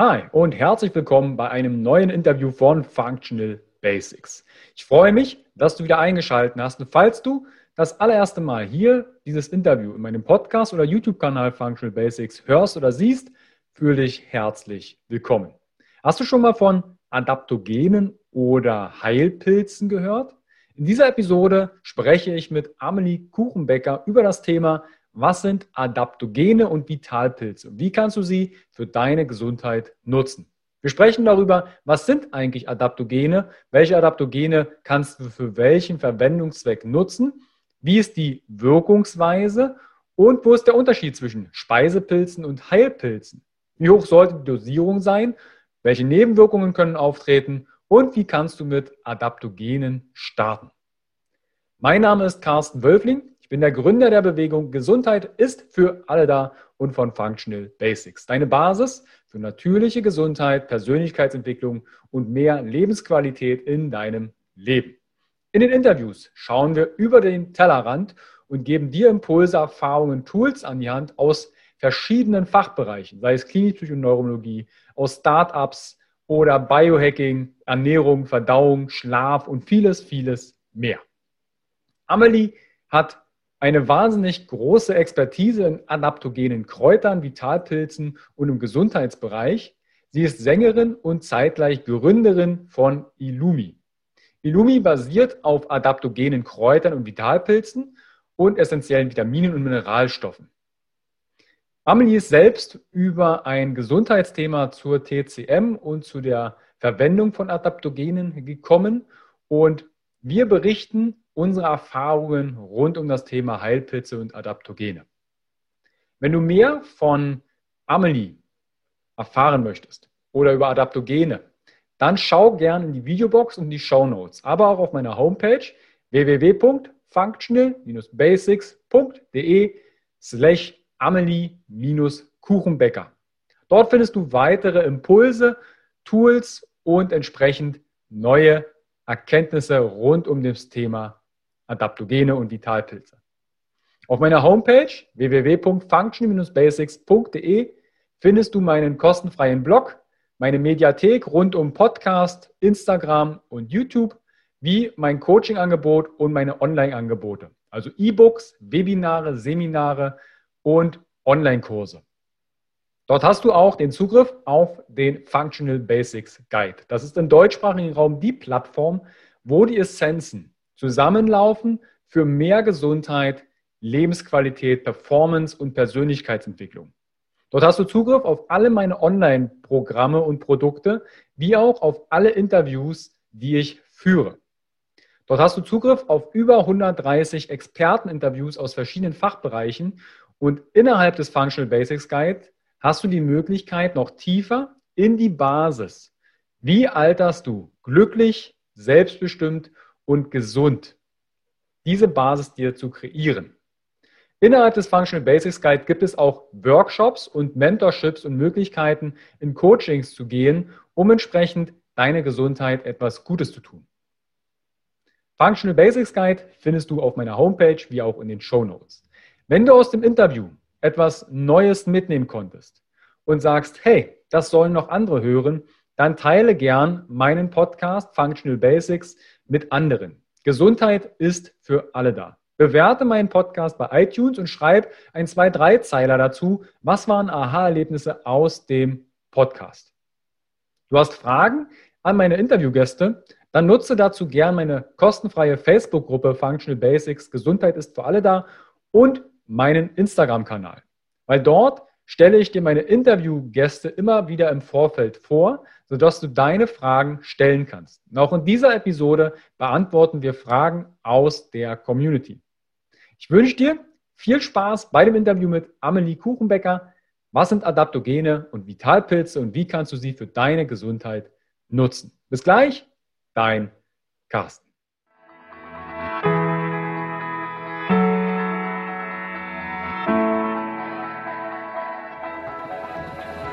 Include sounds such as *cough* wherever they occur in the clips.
Hi und herzlich willkommen bei einem neuen Interview von Functional Basics. Ich freue mich, dass du wieder eingeschaltet hast. Und falls du das allererste Mal hier dieses Interview in meinem Podcast oder YouTube-Kanal Functional Basics hörst oder siehst, fühle dich herzlich willkommen. Hast du schon mal von Adaptogenen oder Heilpilzen gehört? In dieser Episode spreche ich mit Amelie Kuchenbecker über das Thema was sind Adaptogene und Vitalpilze? Wie kannst du sie für deine Gesundheit nutzen? Wir sprechen darüber, was sind eigentlich Adaptogene? Welche Adaptogene kannst du für welchen Verwendungszweck nutzen? Wie ist die Wirkungsweise? Und wo ist der Unterschied zwischen Speisepilzen und Heilpilzen? Wie hoch sollte die Dosierung sein? Welche Nebenwirkungen können auftreten? Und wie kannst du mit Adaptogenen starten? Mein Name ist Carsten Wölfling. Ich bin der Gründer der Bewegung Gesundheit ist für alle da und von Functional Basics. Deine Basis für natürliche Gesundheit, Persönlichkeitsentwicklung und mehr Lebensqualität in deinem Leben. In den Interviews schauen wir über den Tellerrand und geben dir Impulse, Erfahrungen, Tools an die Hand aus verschiedenen Fachbereichen, sei es Klinik, und Neurologie, aus Startups oder Biohacking, Ernährung, Verdauung, Schlaf und vieles, vieles mehr. Amelie hat eine wahnsinnig große Expertise in adaptogenen Kräutern, Vitalpilzen und im Gesundheitsbereich. Sie ist Sängerin und zeitgleich Gründerin von Illumi. Illumi basiert auf adaptogenen Kräutern und Vitalpilzen und essentiellen Vitaminen und Mineralstoffen. Amelie ist selbst über ein Gesundheitsthema zur TCM und zu der Verwendung von Adaptogenen gekommen und wir berichten unsere Erfahrungen rund um das Thema Heilpilze und Adaptogene. Wenn du mehr von Amelie erfahren möchtest oder über Adaptogene, dann schau gerne in die Videobox und die Show Notes, aber auch auf meiner Homepage www.functional-basics.de slash Amelie-Kuchenbäcker. Dort findest du weitere Impulse, Tools und entsprechend neue Erkenntnisse rund um das Thema Adaptogene und Vitalpilze. Auf meiner Homepage www.function-basics.de findest du meinen kostenfreien Blog, meine Mediathek rund um Podcast, Instagram und YouTube, wie mein Coaching-Angebot und meine Online-Angebote, also E-Books, Webinare, Seminare und Online-Kurse. Dort hast du auch den Zugriff auf den Functional Basics Guide. Das ist im deutschsprachigen Raum die Plattform, wo die Essenzen zusammenlaufen für mehr Gesundheit, Lebensqualität, Performance und Persönlichkeitsentwicklung. Dort hast du Zugriff auf alle meine Online-Programme und Produkte, wie auch auf alle Interviews, die ich führe. Dort hast du Zugriff auf über 130 Experteninterviews aus verschiedenen Fachbereichen und innerhalb des Functional Basics Guide hast du die Möglichkeit, noch tiefer in die Basis. Wie alterst du glücklich, selbstbestimmt und gesund, diese Basis dir zu kreieren. Innerhalb des Functional Basics Guide gibt es auch Workshops und Mentorships und Möglichkeiten, in Coachings zu gehen, um entsprechend deine Gesundheit etwas Gutes zu tun. Functional Basics Guide findest du auf meiner Homepage wie auch in den Show Notes. Wenn du aus dem Interview etwas Neues mitnehmen konntest und sagst, hey, das sollen noch andere hören, dann teile gern meinen Podcast Functional Basics mit anderen. Gesundheit ist für alle da. Bewerte meinen Podcast bei iTunes und schreib ein, zwei, drei Zeiler dazu. Was waren Aha-Erlebnisse aus dem Podcast? Du hast Fragen an meine Interviewgäste? Dann nutze dazu gern meine kostenfreie Facebook-Gruppe Functional Basics Gesundheit ist für alle da und meinen Instagram-Kanal. Weil dort stelle ich dir meine Interviewgäste immer wieder im Vorfeld vor, sodass du deine Fragen stellen kannst. Und auch in dieser Episode beantworten wir Fragen aus der Community. Ich wünsche dir viel Spaß bei dem Interview mit Amelie Kuchenbecker. Was sind Adaptogene und Vitalpilze und wie kannst du sie für deine Gesundheit nutzen? Bis gleich, dein Carsten.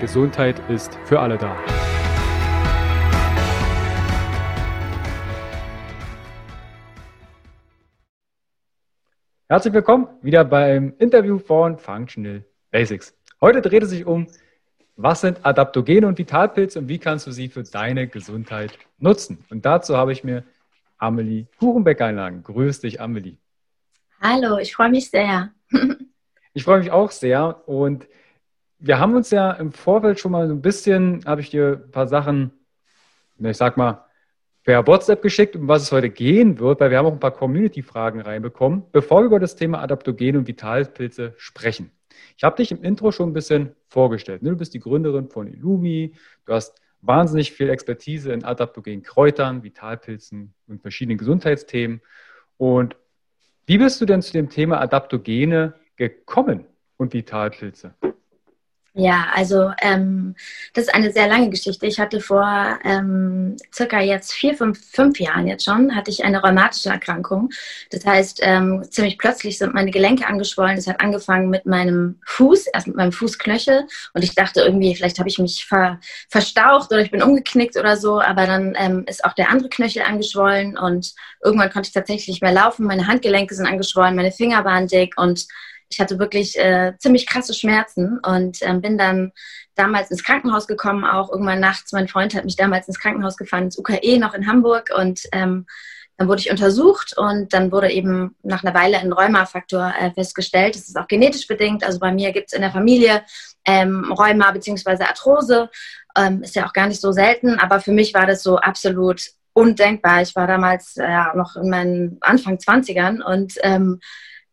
Gesundheit ist für alle da. Herzlich willkommen wieder beim Interview von Functional Basics. Heute dreht es sich um was sind Adaptogene und Vitalpilze und wie kannst du sie für deine Gesundheit nutzen? Und dazu habe ich mir Amelie Kuchenbeck einladen. Grüß dich, Amelie. Hallo, ich freue mich sehr. *laughs* ich freue mich auch sehr. Und wir haben uns ja im Vorfeld schon mal so ein bisschen, habe ich dir ein paar Sachen, ich sag mal, per WhatsApp geschickt, um was es heute gehen wird, weil wir haben auch ein paar Community-Fragen reinbekommen, bevor wir über das Thema Adaptogene und Vitalpilze sprechen. Ich habe dich im Intro schon ein bisschen vorgestellt. Ne? Du bist die Gründerin von Illumi. Du hast wahnsinnig viel Expertise in adaptogenen Kräutern, Vitalpilzen und verschiedenen Gesundheitsthemen. Und wie bist du denn zu dem Thema Adaptogene gekommen und Vitalpilze? Ja, also ähm, das ist eine sehr lange Geschichte. Ich hatte vor ähm, circa jetzt vier, fünf, fünf Jahren jetzt schon, hatte ich eine rheumatische Erkrankung. Das heißt, ähm, ziemlich plötzlich sind meine Gelenke angeschwollen. Das hat angefangen mit meinem Fuß, erst mit meinem Fußknöchel. Und ich dachte irgendwie, vielleicht habe ich mich ver, verstaucht oder ich bin umgeknickt oder so. Aber dann ähm, ist auch der andere Knöchel angeschwollen und irgendwann konnte ich tatsächlich nicht mehr laufen. Meine Handgelenke sind angeschwollen, meine Finger waren dick und ich hatte wirklich äh, ziemlich krasse Schmerzen und ähm, bin dann damals ins Krankenhaus gekommen, auch irgendwann nachts. Mein Freund hat mich damals ins Krankenhaus gefahren, ins UKE noch in Hamburg und ähm, dann wurde ich untersucht und dann wurde eben nach einer Weile ein Rheumafaktor äh, festgestellt. Das ist auch genetisch bedingt. Also bei mir gibt es in der Familie ähm, Rheuma bzw. Arthrose. Ähm, ist ja auch gar nicht so selten, aber für mich war das so absolut undenkbar. Ich war damals ja noch in meinen Anfang 20ern und ähm,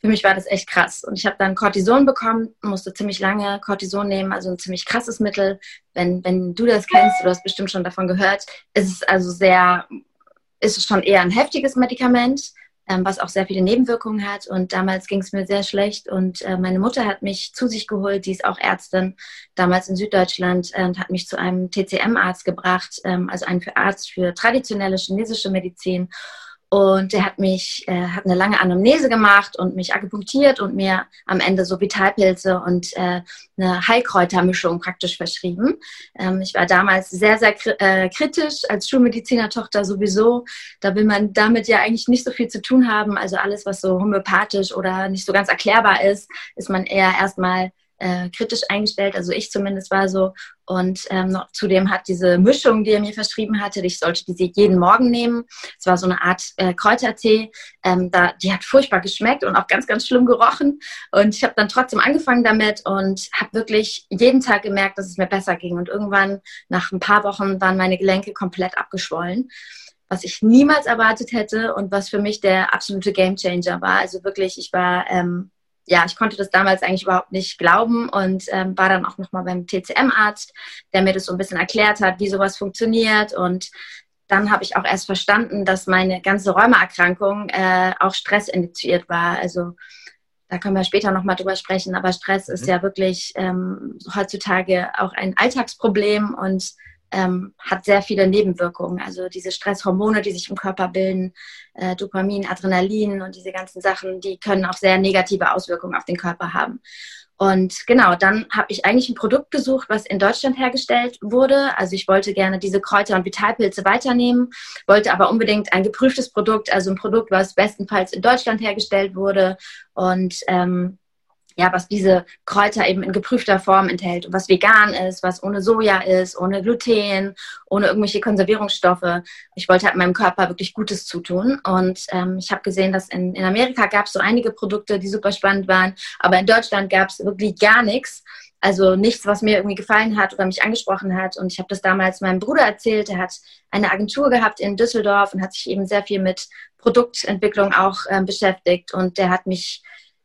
für mich war das echt krass. Und ich habe dann Cortison bekommen, musste ziemlich lange Cortison nehmen, also ein ziemlich krasses Mittel. Wenn, wenn du das kennst, du hast bestimmt schon davon gehört, ist es also sehr, ist es schon eher ein heftiges Medikament, ähm, was auch sehr viele Nebenwirkungen hat. Und damals ging es mir sehr schlecht. Und äh, meine Mutter hat mich zu sich geholt, die ist auch Ärztin, damals in Süddeutschland, äh, und hat mich zu einem TCM-Arzt gebracht, ähm, also einen Arzt für traditionelle chinesische Medizin. Und der hat mich, äh, hat eine lange Anamnese gemacht und mich akupunktiert und mir am Ende so Vitalpilze und äh, eine Heilkräutermischung praktisch verschrieben. Ähm, ich war damals sehr, sehr äh, kritisch als Schulmedizinertochter sowieso. Da will man damit ja eigentlich nicht so viel zu tun haben. Also alles, was so homöopathisch oder nicht so ganz erklärbar ist, ist man eher erstmal äh, kritisch eingestellt, also ich zumindest war so. Und ähm, zudem hat diese Mischung, die er mir verschrieben hatte, ich sollte diese jeden Morgen nehmen. Es war so eine Art äh, Kräutertee. Ähm, da, die hat furchtbar geschmeckt und auch ganz, ganz schlimm gerochen. Und ich habe dann trotzdem angefangen damit und habe wirklich jeden Tag gemerkt, dass es mir besser ging. Und irgendwann, nach ein paar Wochen, waren meine Gelenke komplett abgeschwollen was ich niemals erwartet hätte und was für mich der absolute Gamechanger war. Also wirklich, ich war ähm, ja, ich konnte das damals eigentlich überhaupt nicht glauben und ähm, war dann auch nochmal beim TCM-Arzt, der mir das so ein bisschen erklärt hat, wie sowas funktioniert. Und dann habe ich auch erst verstanden, dass meine ganze Rheumaerkrankung äh, auch Stress initiiert war. Also da können wir später nochmal drüber sprechen, aber Stress ist mhm. ja wirklich ähm, heutzutage auch ein Alltagsproblem und ähm, hat sehr viele Nebenwirkungen. Also diese Stresshormone, die sich im Körper bilden, äh, Dopamin, Adrenalin und diese ganzen Sachen, die können auch sehr negative Auswirkungen auf den Körper haben. Und genau, dann habe ich eigentlich ein Produkt gesucht, was in Deutschland hergestellt wurde. Also ich wollte gerne diese Kräuter und Vitalpilze weiternehmen, wollte aber unbedingt ein geprüftes Produkt, also ein Produkt, was bestenfalls in Deutschland hergestellt wurde und ähm, ja, was diese Kräuter eben in geprüfter Form enthält und was vegan ist, was ohne Soja ist, ohne Gluten, ohne irgendwelche Konservierungsstoffe. Ich wollte halt meinem Körper wirklich Gutes zutun und ähm, ich habe gesehen, dass in, in Amerika gab es so einige Produkte, die super spannend waren, aber in Deutschland gab es wirklich gar nichts. Also nichts, was mir irgendwie gefallen hat oder mich angesprochen hat. Und ich habe das damals meinem Bruder erzählt. Er hat eine Agentur gehabt in Düsseldorf und hat sich eben sehr viel mit Produktentwicklung auch äh, beschäftigt. Und der hat mich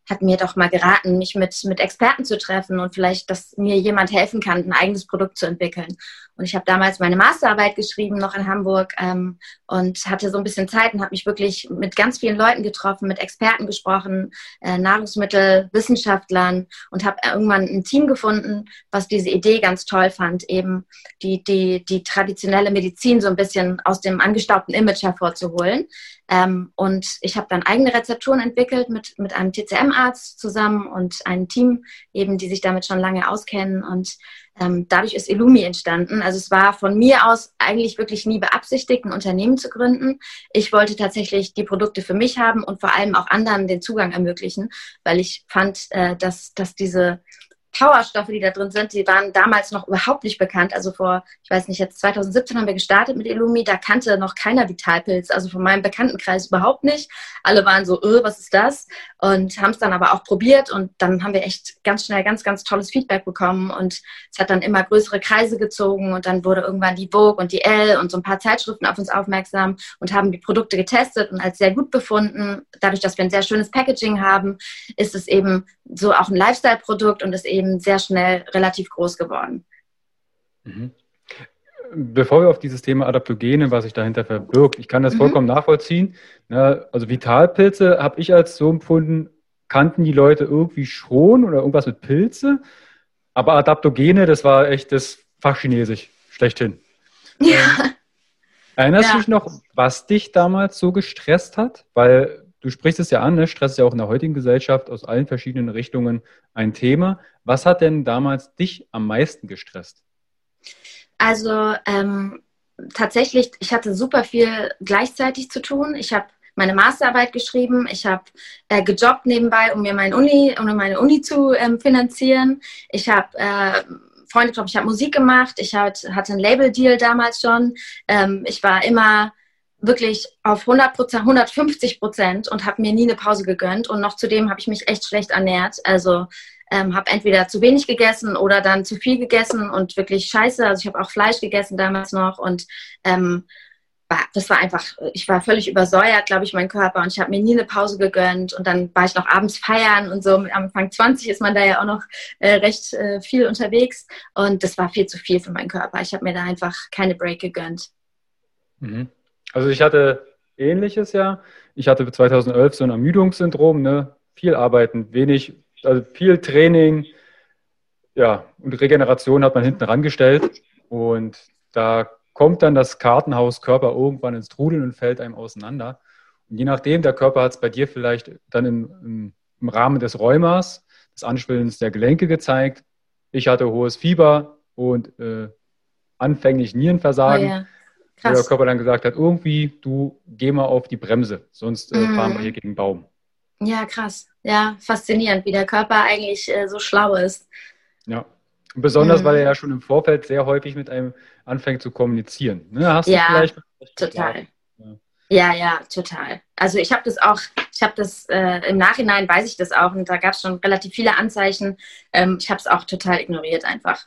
hat mir doch mal geraten, mich mit, mit Experten zu treffen und vielleicht, dass mir jemand helfen kann, ein eigenes Produkt zu entwickeln. Und ich habe damals meine Masterarbeit geschrieben, noch in Hamburg, ähm, und hatte so ein bisschen Zeit und habe mich wirklich mit ganz vielen Leuten getroffen, mit Experten gesprochen, äh, Nahrungsmittelwissenschaftlern und habe irgendwann ein Team gefunden, was diese Idee ganz toll fand, eben die, die, die traditionelle Medizin so ein bisschen aus dem angestaubten Image hervorzuholen. Ähm, und ich habe dann eigene Rezepturen entwickelt mit, mit einem TCM-Arzt zusammen und einem Team, eben, die sich damit schon lange auskennen. Und ähm, dadurch ist Illumi entstanden. Also es war von mir aus eigentlich wirklich nie beabsichtigt, ein Unternehmen zu gründen. Ich wollte tatsächlich die Produkte für mich haben und vor allem auch anderen den Zugang ermöglichen, weil ich fand, äh, dass, dass diese Powerstoffe, die da drin sind, die waren damals noch überhaupt nicht bekannt. Also vor, ich weiß nicht, jetzt 2017 haben wir gestartet mit Illumi, da kannte noch keiner Vitalpilz, also von meinem Bekanntenkreis überhaupt nicht. Alle waren so, öh, was ist das? Und haben es dann aber auch probiert und dann haben wir echt ganz schnell ganz, ganz tolles Feedback bekommen und es hat dann immer größere Kreise gezogen und dann wurde irgendwann die Vogue und die L und so ein paar Zeitschriften auf uns aufmerksam und haben die Produkte getestet und als sehr gut befunden. Dadurch, dass wir ein sehr schönes Packaging haben, ist es eben so auch ein Lifestyle-Produkt und ist eben sehr schnell relativ groß geworden. Mhm. Bevor wir auf dieses Thema Adaptogene, was sich dahinter verbirgt, ich kann das mhm. vollkommen nachvollziehen. Also Vitalpilze habe ich als so empfunden, kannten die Leute irgendwie schon oder irgendwas mit Pilze. Aber Adaptogene, das war echt das Fachchinesisch schlechthin. Ja. *laughs* Ähm, erinnerst du dich noch, was dich damals so gestresst hat? Weil du sprichst es ja an, ne? Stress ist ja auch in der heutigen Gesellschaft aus allen verschiedenen Richtungen ein Thema. Was hat denn damals dich am meisten gestresst? Also ähm, tatsächlich, ich hatte super viel gleichzeitig zu tun. Ich habe meine Masterarbeit geschrieben, ich habe äh, gejobbt nebenbei, um mir meine Uni, um meine Uni zu ähm, finanzieren. Ich habe äh, Freunde ich habe Musik gemacht, ich hat, hatte einen Label-Deal damals schon. Ähm, ich war immer wirklich auf 100 Prozent, 150 Prozent und habe mir nie eine Pause gegönnt. Und noch zudem habe ich mich echt schlecht ernährt. Also ähm, habe entweder zu wenig gegessen oder dann zu viel gegessen und wirklich scheiße. Also ich habe auch Fleisch gegessen damals noch und ähm, das war einfach, ich war völlig übersäuert, glaube ich, mein Körper und ich habe mir nie eine Pause gegönnt und dann war ich noch abends feiern und so. Am Anfang 20 ist man da ja auch noch äh, recht äh, viel unterwegs und das war viel zu viel für meinen Körper. Ich habe mir da einfach keine Break gegönnt. Mhm. Also ich hatte ähnliches ja. Ich hatte 2011 so ein Ermüdungssyndrom, ne? viel arbeiten, wenig, also viel Training, ja, und Regeneration hat man hinten rangestellt. Und da kommt dann das Kartenhaus Körper irgendwann ins Trudeln und fällt einem auseinander. Und je nachdem, der Körper hat es bei dir vielleicht dann im, im, Rahmen des Rheumas, des Anschwellens der Gelenke gezeigt. Ich hatte hohes Fieber und äh, anfänglich Nierenversagen. Oh ja. Krass. Wo der Körper dann gesagt hat, irgendwie, du geh mal auf die Bremse, sonst äh, fahren wir mhm. hier gegen den Baum. Ja, krass. Ja, faszinierend, wie der Körper eigentlich äh, so schlau ist. Ja. Und besonders, mhm. weil er ja schon im Vorfeld sehr häufig mit einem anfängt zu kommunizieren. Ne? Hast ja, vielleicht total. Ja. ja, ja, total. Also ich habe das auch, ich habe das äh, im Nachhinein weiß ich das auch und da gab es schon relativ viele Anzeichen. Ähm, ich habe es auch total ignoriert einfach.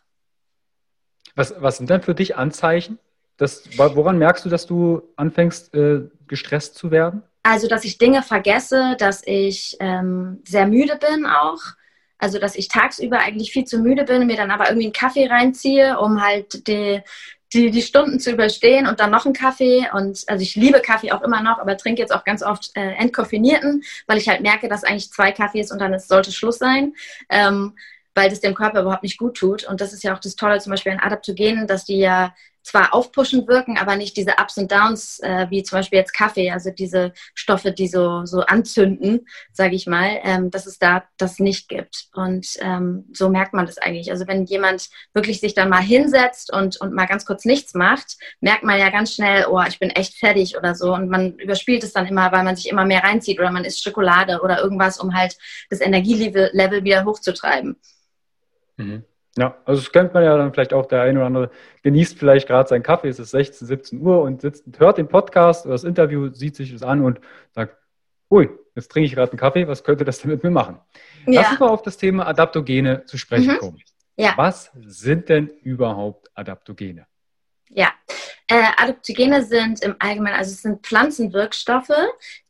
Was, was sind denn für dich Anzeichen? Das, woran merkst du, dass du anfängst, äh, gestresst zu werden? Also, dass ich Dinge vergesse, dass ich ähm, sehr müde bin auch. Also, dass ich tagsüber eigentlich viel zu müde bin, mir dann aber irgendwie einen Kaffee reinziehe, um halt die, die, die Stunden zu überstehen und dann noch einen Kaffee. Und also ich liebe Kaffee auch immer noch, aber trinke jetzt auch ganz oft äh, entkoffinierten, weil ich halt merke, dass eigentlich zwei Kaffees und dann ist, sollte Schluss sein. Ähm, weil das dem Körper überhaupt nicht gut tut. Und das ist ja auch das Tolle zum Beispiel an Adaptogenen, dass die ja zwar aufpushend wirken, aber nicht diese Ups und Downs, äh, wie zum Beispiel jetzt Kaffee, also diese Stoffe, die so, so anzünden, sage ich mal, ähm, dass es da das nicht gibt. Und ähm, so merkt man das eigentlich. Also wenn jemand wirklich sich dann mal hinsetzt und, und mal ganz kurz nichts macht, merkt man ja ganz schnell, oh, ich bin echt fertig oder so. Und man überspielt es dann immer, weil man sich immer mehr reinzieht oder man isst Schokolade oder irgendwas, um halt das Energielevel wieder hochzutreiben. Mhm. Ja, also das kennt man ja dann vielleicht auch, der eine oder andere genießt vielleicht gerade seinen Kaffee, es ist 16, 17 Uhr und sitzt, hört den Podcast oder das Interview, sieht sich das an und sagt, ui, jetzt trinke ich gerade einen Kaffee, was könnte das denn mit mir machen? Ja. Lass uns mal auf das Thema Adaptogene zu sprechen mhm. kommen. Ja. Was sind denn überhaupt Adaptogene? Ja, äh, Adaptogene sind im Allgemeinen, also es sind Pflanzenwirkstoffe,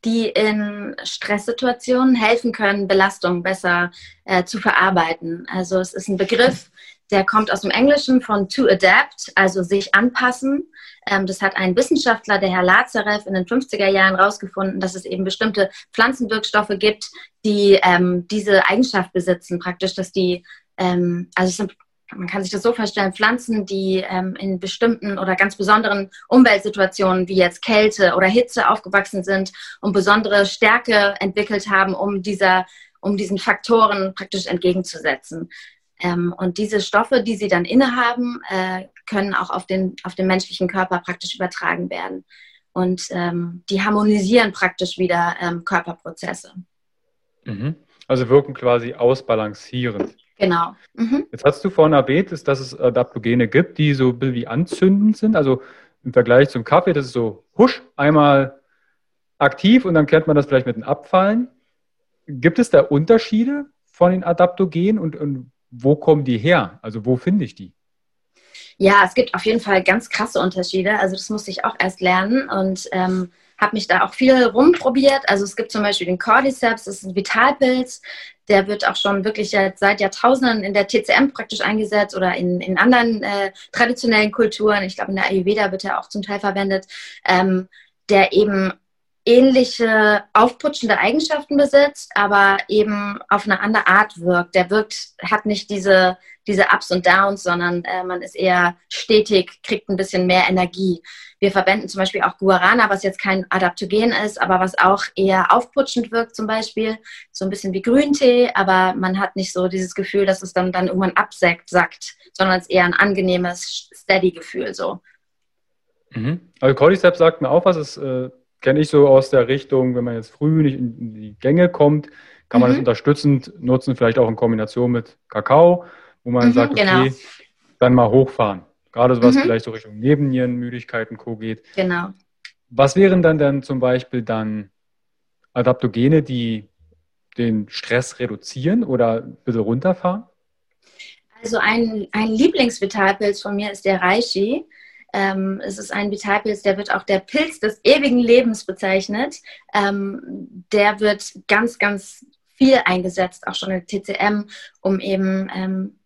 die in Stresssituationen helfen können, Belastung besser äh, zu verarbeiten. Also es ist ein Begriff, der kommt aus dem Englischen von to adapt, also sich anpassen. Ähm, das hat ein Wissenschaftler, der Herr Lazarev, in den 50er Jahren herausgefunden, dass es eben bestimmte Pflanzenwirkstoffe gibt, die ähm, diese Eigenschaft besitzen, praktisch, dass die, ähm, also es sind man kann sich das so vorstellen, Pflanzen, die ähm, in bestimmten oder ganz besonderen Umweltsituationen wie jetzt Kälte oder Hitze aufgewachsen sind und besondere Stärke entwickelt haben, um dieser, um diesen Faktoren praktisch entgegenzusetzen. Ähm, und diese Stoffe, die sie dann innehaben, äh, können auch auf den, auf den menschlichen Körper praktisch übertragen werden. Und ähm, die harmonisieren praktisch wieder ähm, Körperprozesse. Mhm. Also wirken quasi ausbalancierend. Genau. Mhm. Jetzt hast du vorhin erwähnt, dass es Adaptogene gibt, die so ein bisschen wie anzündend sind. Also im Vergleich zum Kaffee, das ist so husch, einmal aktiv und dann kennt man das vielleicht mit dem Abfallen. Gibt es da Unterschiede von den Adaptogenen und, und wo kommen die her? Also wo finde ich die? Ja, es gibt auf jeden Fall ganz krasse Unterschiede. Also das musste ich auch erst lernen und ähm, habe mich da auch viel rumprobiert. Also es gibt zum Beispiel den Cordyceps, das ist ein Vitalpilz, der wird auch schon wirklich seit Jahrtausenden in der TCM praktisch eingesetzt oder in, in anderen äh, traditionellen Kulturen. Ich glaube, in der Ayurveda wird er auch zum Teil verwendet, ähm, der eben ähnliche aufputschende Eigenschaften besitzt, aber eben auf eine andere Art wirkt. Der wirkt, hat nicht diese, diese Ups und Downs, sondern äh, man ist eher stetig, kriegt ein bisschen mehr Energie. Wir verwenden zum Beispiel auch Guarana, was jetzt kein Adaptogen ist, aber was auch eher aufputschend wirkt zum Beispiel. So ein bisschen wie Grüntee, aber man hat nicht so dieses Gefühl, dass es dann, dann irgendwann absackt, sackt, sondern es ist eher ein angenehmes, steady Gefühl so. Mhm. Also Cordyceps sagt mir auch was, es äh kenne ich so aus der Richtung, wenn man jetzt früh nicht in die Gänge kommt, kann man mhm. das unterstützend nutzen, vielleicht auch in Kombination mit Kakao, wo man mhm, sagt, okay, genau. dann mal hochfahren. Gerade so was mhm. vielleicht so Richtung Nebennierenmüdigkeit und Co. geht. Genau. Was wären dann denn zum Beispiel dann Adaptogene, die den Stress reduzieren oder ein bisschen runterfahren? Also ein, ein Lieblingsvitalpilz von mir ist der Reishi. Ähm, es ist ein Vitalpilz, der wird auch der Pilz des ewigen Lebens bezeichnet. Ähm, der wird ganz, ganz viel eingesetzt, auch schon in TCM, um eben ähm,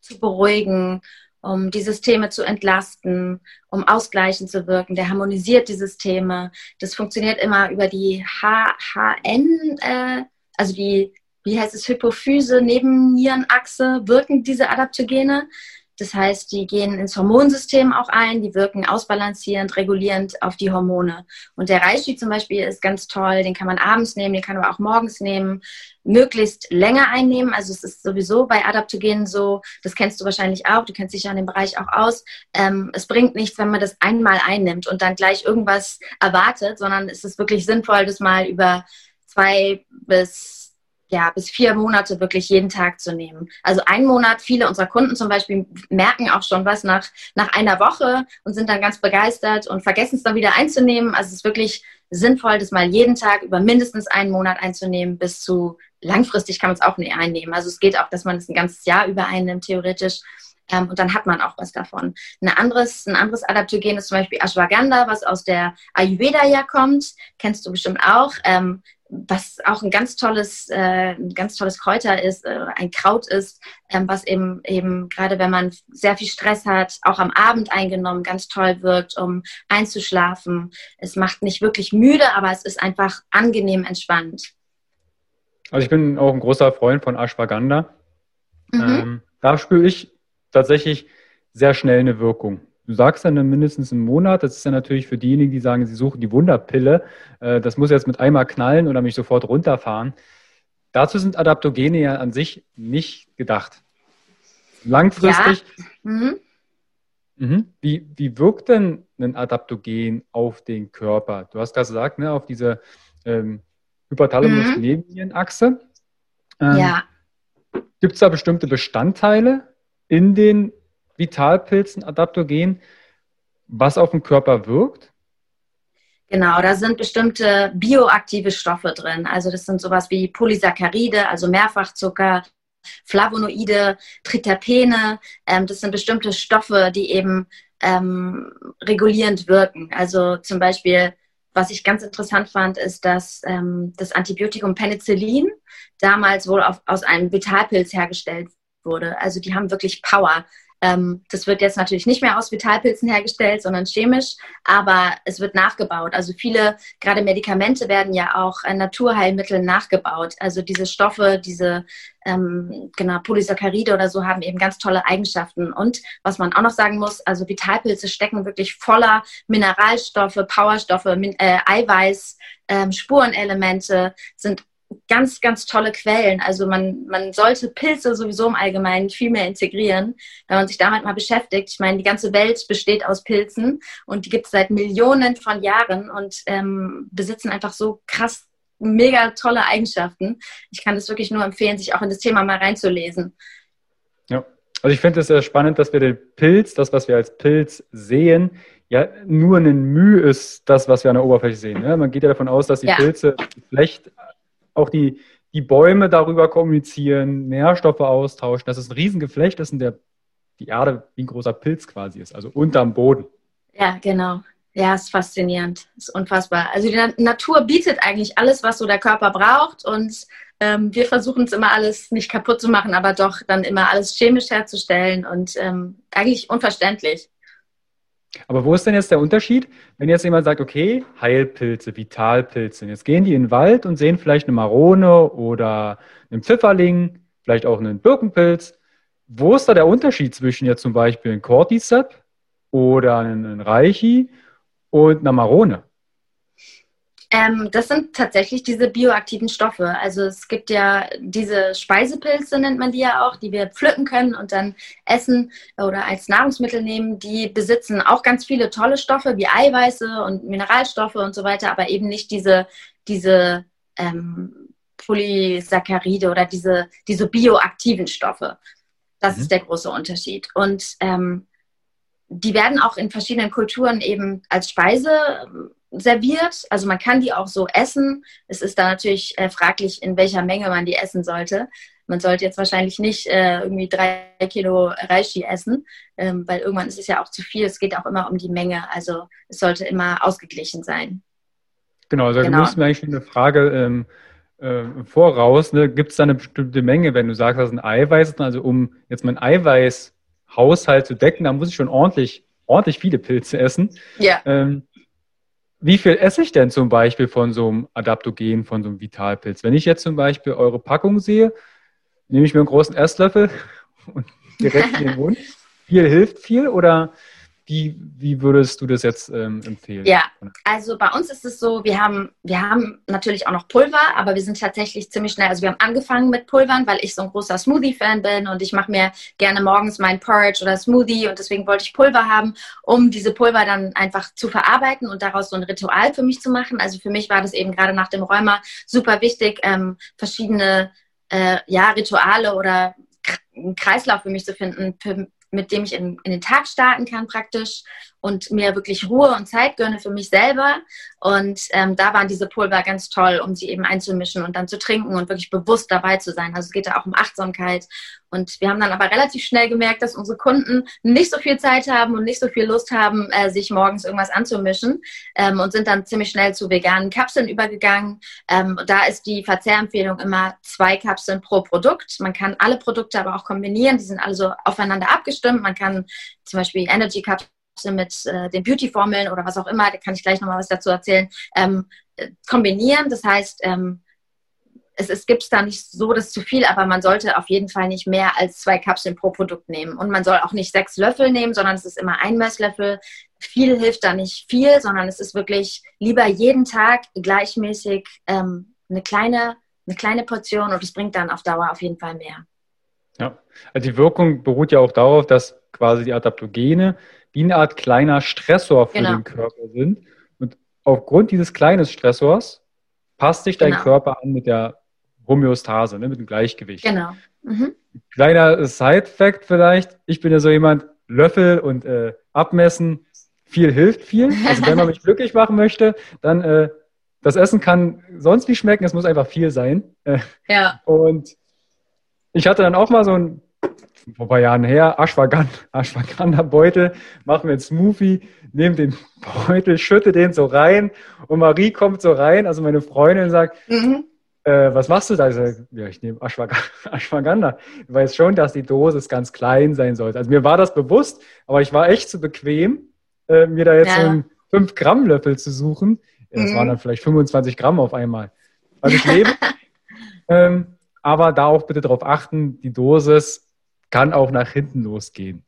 zu beruhigen, um die Systeme zu entlasten, um ausgleichend zu wirken. Der harmonisiert die Systeme. Das funktioniert immer über die HHN, äh, also die, wie heißt es, Hypophyse, Nebennierenachse, wirken diese Adaptogene. Das heißt, die gehen ins Hormonsystem auch ein, die wirken ausbalancierend, regulierend auf die Hormone. Und der Reishi zum Beispiel ist ganz toll, den kann man abends nehmen, den kann man auch morgens nehmen, möglichst länger einnehmen. Also es ist sowieso bei Adaptogenen so, das kennst du wahrscheinlich auch, du kennst dich ja in dem Bereich auch aus. Ähm, es bringt nichts, wenn man das einmal einnimmt und dann gleich irgendwas erwartet, sondern es ist wirklich sinnvoll, das mal über zwei bis ja, bis vier Monate wirklich jeden Tag zu nehmen. Also ein Monat, viele unserer Kunden zum Beispiel merken auch schon was nach, nach einer Woche und sind dann ganz begeistert und vergessen es dann wieder einzunehmen. Also es ist wirklich sinnvoll, das mal jeden Tag über mindestens einen Monat einzunehmen, bis zu langfristig kann man es auch einnehmen. Also es geht auch, dass man es ein ganzes Jahr über einnimmt, theoretisch. Ähm, und dann hat man auch was davon. Ein anderes, ein anderes Adaptogen ist zum Beispiel Ashwagandha, was aus der Ayurveda ja kommt. Kennst du bestimmt auch. Ähm, was auch ein ganz tolles, äh, ein ganz tolles Kräuter ist, äh, ein Kraut ist, ähm, was eben eben gerade wenn man sehr viel Stress hat, auch am Abend eingenommen, ganz toll wirkt, um einzuschlafen. Es macht nicht wirklich müde, aber es ist einfach angenehm entspannt. Also ich bin auch ein großer Freund von Ashwagandha. Mhm. Ähm, da spüre ich tatsächlich sehr schnell eine Wirkung. Du sagst dann mindestens einen Monat. Das ist dann natürlich für diejenigen, die sagen, sie suchen die Wunderpille. Äh, das muss jetzt mit einmal knallen oder mich sofort runterfahren. Dazu sind Adaptogene ja an sich nicht gedacht. Langfristig. Ja. Mhm. Mhm. Wie, wie wirkt denn ein Adaptogen auf den Körper? Du hast gerade gesagt, ne, auf diese ähm, Hypothalamus-Nebennierenachse. Ähm, ja. Gibt es da bestimmte Bestandteile in den Vitalpilzen, Adaptogen, was auf den Körper wirkt? Genau, da sind bestimmte bioaktive Stoffe drin. Also das sind sowas wie Polysaccharide, also Mehrfachzucker, Flavonoide, Triterpene. Ähm, das sind bestimmte Stoffe, die eben ähm, regulierend wirken. Also zum Beispiel, was ich ganz interessant fand, ist, dass ähm, das Antibiotikum Penicillin damals wohl auf, aus einem Vitalpilz hergestellt wurde. Also die haben wirklich Power. Ähm, das wird jetzt natürlich nicht mehr aus Vitalpilzen hergestellt, sondern chemisch, aber es wird nachgebaut. Also viele, gerade Medikamente werden ja auch an Naturheilmitteln nachgebaut. Also diese Stoffe, diese ähm, genau, Polysaccharide oder so haben eben ganz tolle Eigenschaften. Und was man auch noch sagen muss, also Vitalpilze stecken wirklich voller Mineralstoffe, Powerstoffe, äh, Eiweiß, ähm, Spurenelemente, sind ganz, ganz tolle Quellen. Also man, man sollte Pilze sowieso im Allgemeinen viel mehr integrieren, wenn man sich damit mal beschäftigt. Ich meine, die ganze Welt besteht aus Pilzen und die gibt es seit Millionen von Jahren und ähm, besitzen einfach so krass mega tolle Eigenschaften. Ich kann es wirklich nur empfehlen, sich auch in das Thema mal reinzulesen. Ja, also ich finde es sehr spannend, dass wir den Pilz, das, was wir als Pilz sehen, ja nur ein Mühe ist, das, was wir an der Oberfläche sehen. Ja, man geht ja davon aus, dass die ja. Pilze vielleicht auch die, die Bäume darüber kommunizieren, Nährstoffe austauschen, dass es ein Riesengeflecht ist, in der die Erde wie ein großer Pilz quasi ist, also unterm Boden. Ja, genau. Ja, ist faszinierend, ist unfassbar. Also die Natur bietet eigentlich alles, was so der Körper braucht und ähm, wir versuchen es immer alles nicht kaputt zu machen, aber doch dann immer alles chemisch herzustellen und ähm, eigentlich unverständlich. Aber wo ist denn jetzt der Unterschied, wenn jetzt jemand sagt, okay, Heilpilze, Vitalpilze, jetzt gehen die in den Wald und sehen vielleicht eine Marone oder einen Pfifferling, vielleicht auch einen Birkenpilz. Wo ist da der Unterschied zwischen jetzt zum Beispiel einem Cordyceps oder einem Reichi und einer Marone? Ähm, das sind tatsächlich diese bioaktiven Stoffe. Also es gibt ja diese Speisepilze, nennt man die ja auch, die wir pflücken können und dann essen oder als Nahrungsmittel nehmen. Die besitzen auch ganz viele tolle Stoffe wie Eiweiße und Mineralstoffe und so weiter, aber eben nicht diese, diese ähm, Polysaccharide oder diese, diese bioaktiven Stoffe. Das mhm. ist der große Unterschied. Und ähm, die werden auch in verschiedenen Kulturen eben als Speise serviert. Also man kann die auch so essen. Es ist da natürlich äh, fraglich, in welcher Menge man die essen sollte. Man sollte jetzt wahrscheinlich nicht äh, irgendwie drei Kilo Reishi essen, ähm, weil irgendwann ist es ja auch zu viel. Es geht auch immer um die Menge. Also es sollte immer ausgeglichen sein. Genau, also genau. müssen wir eigentlich eine Frage ähm, äh, voraus. Ne? Gibt es da eine bestimmte Menge, wenn du sagst, das ist ein Eiweiß, also um jetzt mein Eiweißhaushalt zu decken, da muss ich schon ordentlich, ordentlich viele Pilze essen. Ja. Ähm, wie viel esse ich denn zum Beispiel von so einem Adaptogen, von so einem Vitalpilz? Wenn ich jetzt zum Beispiel eure Packung sehe, nehme ich mir einen großen Esslöffel *laughs* und direkt in den Mund. Viel hilft viel oder wie, wie würdest du das jetzt ähm, empfehlen? Ja, also bei uns ist es so, wir haben, wir haben natürlich auch noch Pulver, aber wir sind tatsächlich ziemlich schnell, also wir haben angefangen mit Pulvern, weil ich so ein großer Smoothie-Fan bin und ich mache mir gerne morgens meinen Porridge oder Smoothie und deswegen wollte ich Pulver haben, um diese Pulver dann einfach zu verarbeiten und daraus so ein Ritual für mich zu machen. Also für mich war das eben gerade nach dem Rheuma super wichtig, ähm, verschiedene äh, ja, Rituale oder einen Kreislauf für mich zu finden, für, mit dem ich in, in den Tag starten kann praktisch und mir wirklich Ruhe und Zeit gönne für mich selber. Und ähm, da waren diese Pulver ganz toll, um sie eben einzumischen und dann zu trinken und wirklich bewusst dabei zu sein. Also es geht da auch um Achtsamkeit. Und wir haben dann aber relativ schnell gemerkt, dass unsere Kunden nicht so viel Zeit haben und nicht so viel Lust haben, äh, sich morgens irgendwas anzumischen ähm, und sind dann ziemlich schnell zu veganen Kapseln übergegangen. Ähm, da ist die Verzehrempfehlung immer zwei Kapseln pro Produkt. Man kann alle Produkte aber auch kombinieren. Die sind also aufeinander abgestimmt. Man kann zum Beispiel Energy Kapseln mit äh, den Beauty-Formeln oder was auch immer, da kann ich gleich nochmal was dazu erzählen, ähm, äh, kombinieren. Das heißt, ähm, es, es gibt da nicht so das zu viel, aber man sollte auf jeden Fall nicht mehr als zwei Kapseln pro Produkt nehmen. Und man soll auch nicht sechs Löffel nehmen, sondern es ist immer ein Messlöffel. Viel hilft da nicht viel, sondern es ist wirklich lieber jeden Tag gleichmäßig ähm, eine, kleine, eine kleine Portion und es bringt dann auf Dauer auf jeden Fall mehr. Ja, also die Wirkung beruht ja auch darauf, dass quasi die Adaptogene wie eine Art kleiner Stressor für genau. den Körper sind. Und aufgrund dieses kleinen Stressors passt sich dein genau. Körper an mit der Homöostase, ne, mit dem Gleichgewicht. Genau. Mhm. Kleiner Side-Fact vielleicht, ich bin ja so jemand, Löffel und äh, Abmessen, viel hilft viel. Also wenn man mich *laughs* glücklich machen möchte, dann äh, das Essen kann sonst wie schmecken, es muss einfach viel sein. Ja. Und ich hatte dann auch mal so ein vor ein paar Jahren her, Ashwagandha, Ashwagandha Beutel, machen wir einen Smoothie, nehmen den Beutel, schütte den so rein und Marie kommt so rein, also meine Freundin sagt, mhm. äh, was machst du da? Ich, sag, ja, ich nehme Ashwagandha. *laughs* Ich weiß schon, dass die Dosis ganz klein sein sollte. Also mir war das bewusst, aber ich war echt zu bequem, äh, mir da jetzt ja. so einen 5 Gramm Löffel zu suchen. Das mhm. waren dann vielleicht 25 Gramm auf einmal. Also ich lebe. *laughs* ähm, aber da auch bitte darauf achten, die Dosis kann auch nach hinten losgehen.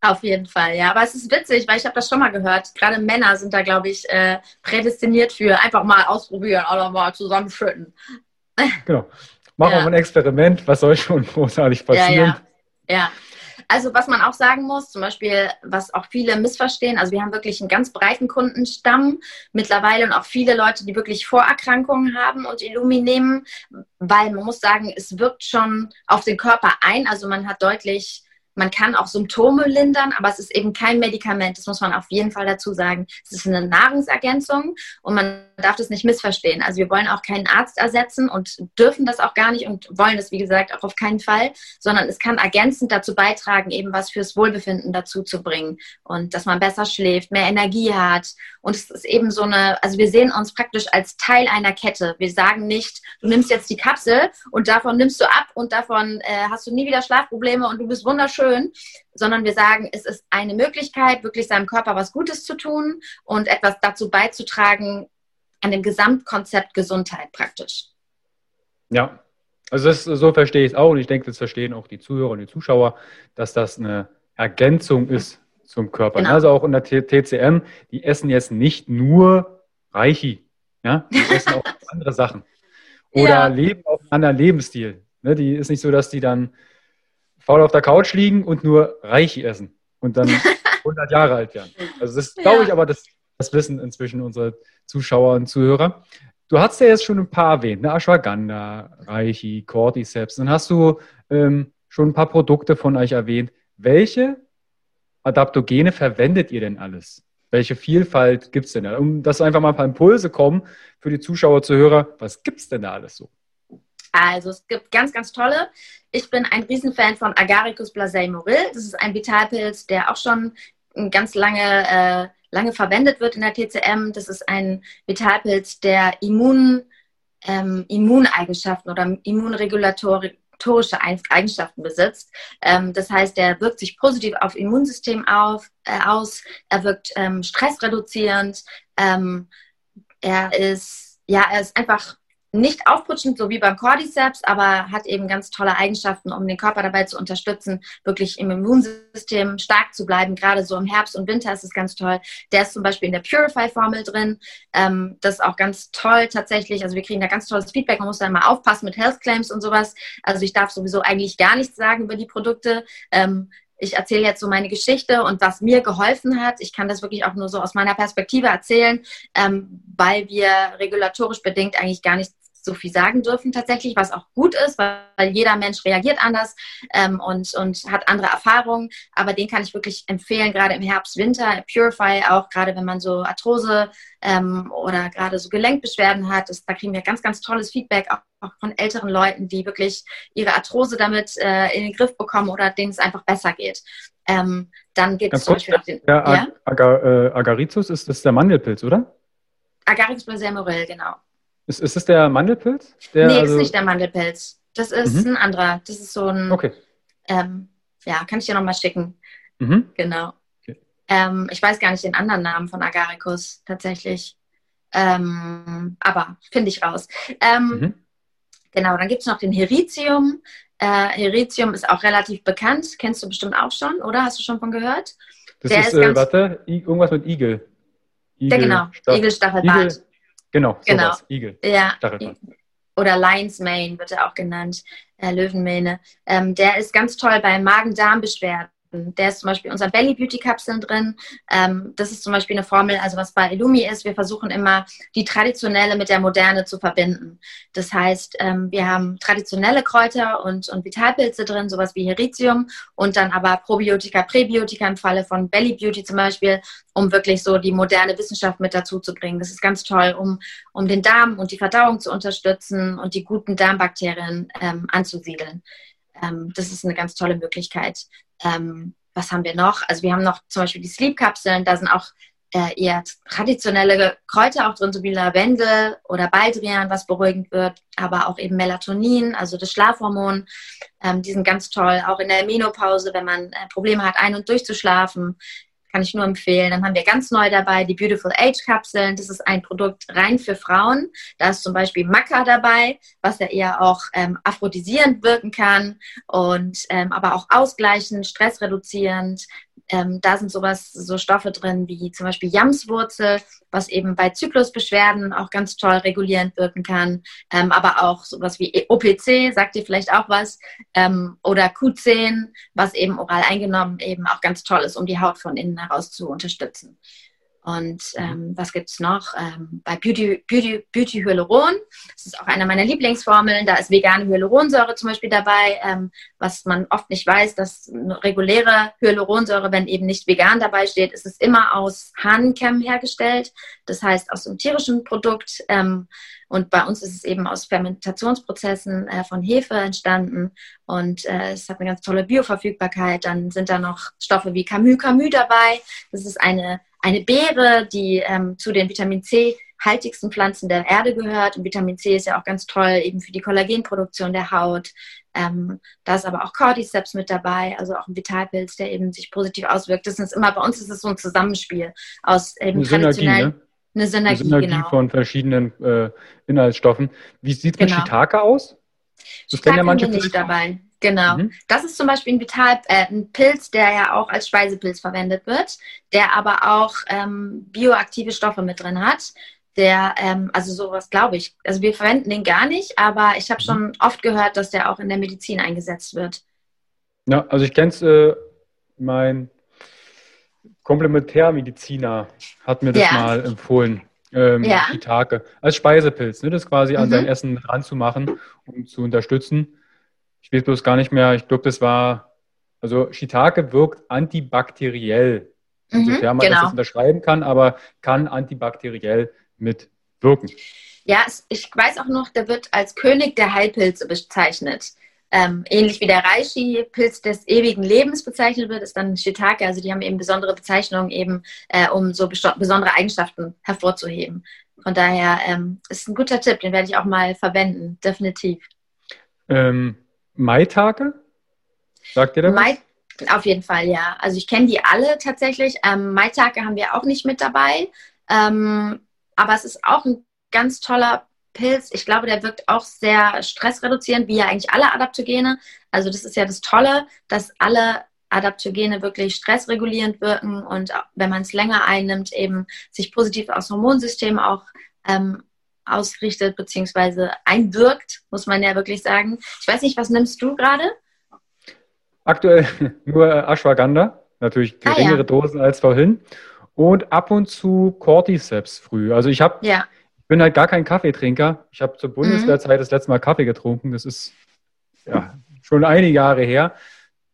Auf jeden Fall, ja. Aber es ist witzig, weil ich habe das schon mal gehört. Gerade Männer sind da, glaube ich, äh, prädestiniert für einfach mal ausprobieren oder mal zusammenschütten. Genau. Machen wir ja. ein Experiment. Was soll schon großartig passieren? Ja, ja. ja. Also was man auch sagen muss, zum Beispiel, was auch viele missverstehen, also wir haben wirklich einen ganz breiten Kundenstamm mittlerweile und auch viele Leute, die wirklich Vorerkrankungen haben und Illumi nehmen, weil man muss sagen, es wirkt schon auf den Körper ein, also man hat deutlich man kann auch Symptome lindern, aber es ist eben kein Medikament. Das muss man auf jeden Fall dazu sagen. Es ist eine Nahrungsergänzung und man darf das nicht missverstehen. Also wir wollen auch keinen Arzt ersetzen und dürfen das auch gar nicht und wollen das, wie gesagt, auch auf keinen Fall, sondern es kann ergänzend dazu beitragen, eben was fürs Wohlbefinden dazu zu bringen und dass man besser schläft, mehr Energie hat. Und es ist eben so eine, also wir sehen uns praktisch als Teil einer Kette. Wir sagen nicht, du nimmst jetzt die Kapsel und davon nimmst du ab und davon äh, hast du nie wieder Schlafprobleme und du bist wunderschön schön, sondern wir sagen, es ist eine Möglichkeit, wirklich seinem Körper was Gutes zu tun und etwas dazu beizutragen an dem Gesamtkonzept Gesundheit praktisch. Ja, also das, so verstehe ich es auch und ich denke, das verstehen auch die Zuhörer und die Zuschauer, dass das eine Ergänzung ist zum Körper. Genau. Also auch in der TCM, die essen jetzt nicht nur Reichi, ja, die *laughs* essen auch andere Sachen. Oder ja. leben auch einen anderen Lebensstil. Ne, die ist nicht so, dass die dann faul auf der Couch liegen und nur Reichi essen und dann *laughs* 100 Jahre alt werden. Also das ja. glaube ich aber, das, das wissen inzwischen unsere Zuschauer und Zuhörer. Du hast ja jetzt schon ein paar erwähnt, ne? Ashwagandha, Reichi, Cordyceps. Dann hast du ähm, schon ein paar Produkte von euch erwähnt. Welche Adaptogene verwendet ihr denn alles? Welche Vielfalt gibt es denn da? Um dass einfach mal ein paar Impulse kommen für die Zuschauer, Zuhörer, was gibt es denn da alles so? Also es gibt ganz, ganz tolle. Ich bin ein Riesenfan von Agaricus blasei moril. Das ist ein Vitalpilz, der auch schon ganz lange, äh, lange verwendet wird in der TCM. Das ist ein Vitalpilz, der Immun, ähm, Immuneigenschaften oder immunregulatorische Eigenschaften besitzt. Ähm, das heißt, der wirkt sich positiv auf Immunsystem auf, äh, aus. Er wirkt ähm, stressreduzierend. Ähm, er ist ja, er ist einfach nicht aufputschend, so wie beim Cordyceps, aber hat eben ganz tolle Eigenschaften, um den Körper dabei zu unterstützen, wirklich im Immunsystem stark zu bleiben. Gerade so im Herbst und Winter ist es ganz toll. Der ist zum Beispiel in der Purify-Formel drin. Ähm, das ist auch ganz toll tatsächlich. Also wir kriegen da ganz tolles Feedback. Man muss da immer aufpassen mit Health Claims und sowas. Also ich darf sowieso eigentlich gar nichts sagen über die Produkte. Ähm, ich erzähle jetzt so meine Geschichte und was mir geholfen hat. Ich kann das wirklich auch nur so aus meiner Perspektive erzählen, ähm, weil wir regulatorisch bedingt eigentlich gar nichts so viel sagen dürfen tatsächlich, was auch gut ist, weil, jeder Mensch reagiert anders ähm, und, und hat andere Erfahrungen. Aber den kann ich wirklich empfehlen, gerade im Herbst, Winter, Purify, auch gerade wenn man so Arthrose ähm, oder gerade so Gelenkbeschwerden hat. Das, da kriegen wir ganz, ganz tolles Feedback, auch, auch von älteren Leuten, die wirklich ihre Arthrose damit äh, in den Griff bekommen oder denen es einfach besser geht. Ähm, dann gibt es zum Beispiel auch den. Ja, ja? Agar, äh, Agaricus ist das der Mandelpilz, oder? Agaricus blasemorel, genau. Ist, ist das der Mandelpilz? Der, nee, also... ist nicht der Mandelpilz. Das ist mhm. ein anderer. Das ist so ein. Okay. Ähm, ja, kann ich dir nochmal schicken. Mhm. Genau. Okay. Ähm, ich weiß gar nicht den anderen Namen von Agaricus tatsächlich. Ähm, aber finde ich raus. Ähm, mhm. Genau, dann gibt es noch den Heritium. Äh, Heritium ist auch relativ bekannt. Kennst du bestimmt auch schon, oder? Hast du schon von gehört? Das Der ist, ist äh, warte, irgendwas mit Igel. Igel Der genau, Igelstachelbart. Igel, Genau, genau. Sowas. Igel. Ja. Oder Lions Mane wird er auch genannt, äh, Löwenmähne. Ähm, der ist ganz toll bei Magen-Darm-Beschwerden. Der ist zum Beispiel unser Belly Beauty Kapseln drin. Ähm, das ist zum Beispiel eine Formel, also was bei Illumi ist, wir versuchen immer die traditionelle mit der Moderne zu verbinden. Das heißt, ähm, wir haben traditionelle Kräuter und, und Vitalpilze drin, sowas wie Heritium und dann aber Probiotika, Präbiotika im Falle von Belly Beauty zum Beispiel, um wirklich so die moderne Wissenschaft mit dazu zu bringen. Das ist ganz toll, um, um den Darm und die Verdauung zu unterstützen und die guten Darmbakterien ähm, anzusiedeln. Ähm, das ist eine ganz tolle Möglichkeit. Ähm, was haben wir noch? Also wir haben noch zum Beispiel die Sleep-Kapseln, da sind auch äh, eher traditionelle Kräuter auch drin, so wie Lavendel oder Baldrian, was beruhigend wird, aber auch eben Melatonin, also das Schlafhormon. Ähm, die sind ganz toll, auch in der Menopause, wenn man äh, Probleme hat, ein- und durchzuschlafen. Kann ich nur empfehlen. Dann haben wir ganz neu dabei die Beautiful Age Kapseln. Das ist ein Produkt rein für Frauen. Da ist zum Beispiel Maca dabei, was ja eher auch ähm, aphrodisierend wirken kann und ähm, aber auch ausgleichend, stressreduzierend, ähm, da sind sowas, so Stoffe drin wie zum Beispiel Jamswurzel, was eben bei Zyklusbeschwerden auch ganz toll regulierend wirken kann. Ähm, aber auch sowas wie OPC, sagt ihr vielleicht auch was, ähm, oder Q10, was eben oral eingenommen eben auch ganz toll ist, um die Haut von innen heraus zu unterstützen. Und ähm, was gibt es noch? Ähm, bei Beauty, Beauty, Beauty Hyaluron, das ist auch eine meiner Lieblingsformeln, da ist vegane Hyaluronsäure zum Beispiel dabei, ähm, was man oft nicht weiß, dass reguläre Hyaluronsäure, wenn eben nicht vegan dabei steht, ist es immer aus Hahnenkämmen hergestellt, das heißt aus einem tierischen Produkt. Ähm, und bei uns ist es eben aus Fermentationsprozessen äh, von Hefe entstanden und äh, es hat eine ganz tolle Bioverfügbarkeit. Dann sind da noch Stoffe wie Camus Camus dabei. Das ist eine eine Beere, die ähm, zu den Vitamin C haltigsten Pflanzen der Erde gehört. Und Vitamin C ist ja auch ganz toll eben für die Kollagenproduktion der Haut. Ähm, da ist aber auch Cordyceps mit dabei, also auch ein Vitalpilz, der eben sich positiv auswirkt. Das ist immer, bei uns ist es so ein Zusammenspiel aus eben eine traditionell. Synergie, ne? Eine Synergie, eine Synergie genau. von verschiedenen äh, Inhaltsstoffen. Wie sieht es mit Genau. Shiitake aus? Das kennen ja manche nicht dabei. Genau. Mhm. Das ist zum Beispiel ein, Vital, äh, ein Pilz, der ja auch als Speisepilz verwendet wird, der aber auch ähm, bioaktive Stoffe mit drin hat. Der, ähm, also sowas glaube ich. Also wir verwenden den gar nicht, aber ich habe Mhm. schon oft gehört, dass der auch in der Medizin eingesetzt wird. Ja, also ich kenne es, äh, mein Komplementärmediziner hat mir das Ja. mal empfohlen. Ähm, Ja. Shiitake. Als Speisepilz, ne, das quasi an Mhm. sein Essen ranzumachen, um zu unterstützen. Ich weiß bloß gar nicht mehr, ich glaube, das war, also Shiitake wirkt antibakteriell, insofern man das genau. unterschreiben kann, aber kann antibakteriell mitwirken. Ja, ich weiß auch noch, der wird als König der Heilpilze bezeichnet. Ähm, ähnlich wie der Reishi-Pilz des ewigen Lebens bezeichnet wird, ist dann Shiitake. Also die haben eben besondere Bezeichnungen, eben äh, um so besondere Eigenschaften hervorzuheben. Von daher ähm, ist ein guter Tipp, den werde ich auch mal verwenden, definitiv. Ähm, Maitake? Sagt ihr das? Mai, auf jeden Fall, ja. Also ich kenne die alle tatsächlich. Ähm, Maitake haben wir auch nicht mit dabei. Ähm, aber es ist auch ein ganz toller Pilz. Ich glaube, der wirkt auch sehr stressreduzierend, wie ja eigentlich alle Adaptogene. Also das ist ja das Tolle, dass alle Adaptogene wirklich stressregulierend wirken und wenn man es länger einnimmt, eben sich positiv aufs Hormonsystem auch ähm, ausrichtet bzw. einwirkt, muss man ja wirklich sagen. Ich weiß nicht, was nimmst du gerade? Aktuell *laughs* nur Ashwagandha, natürlich Ah, geringere ja. Dosen als vorhin. Und ab und zu Cordyceps früh. Also ich habe, Ja, ich bin halt gar kein Kaffeetrinker. Ich habe Mhm. zur Bundeswehrzeit das letzte Mal Kaffee getrunken. Das ist ja schon einige Jahre her.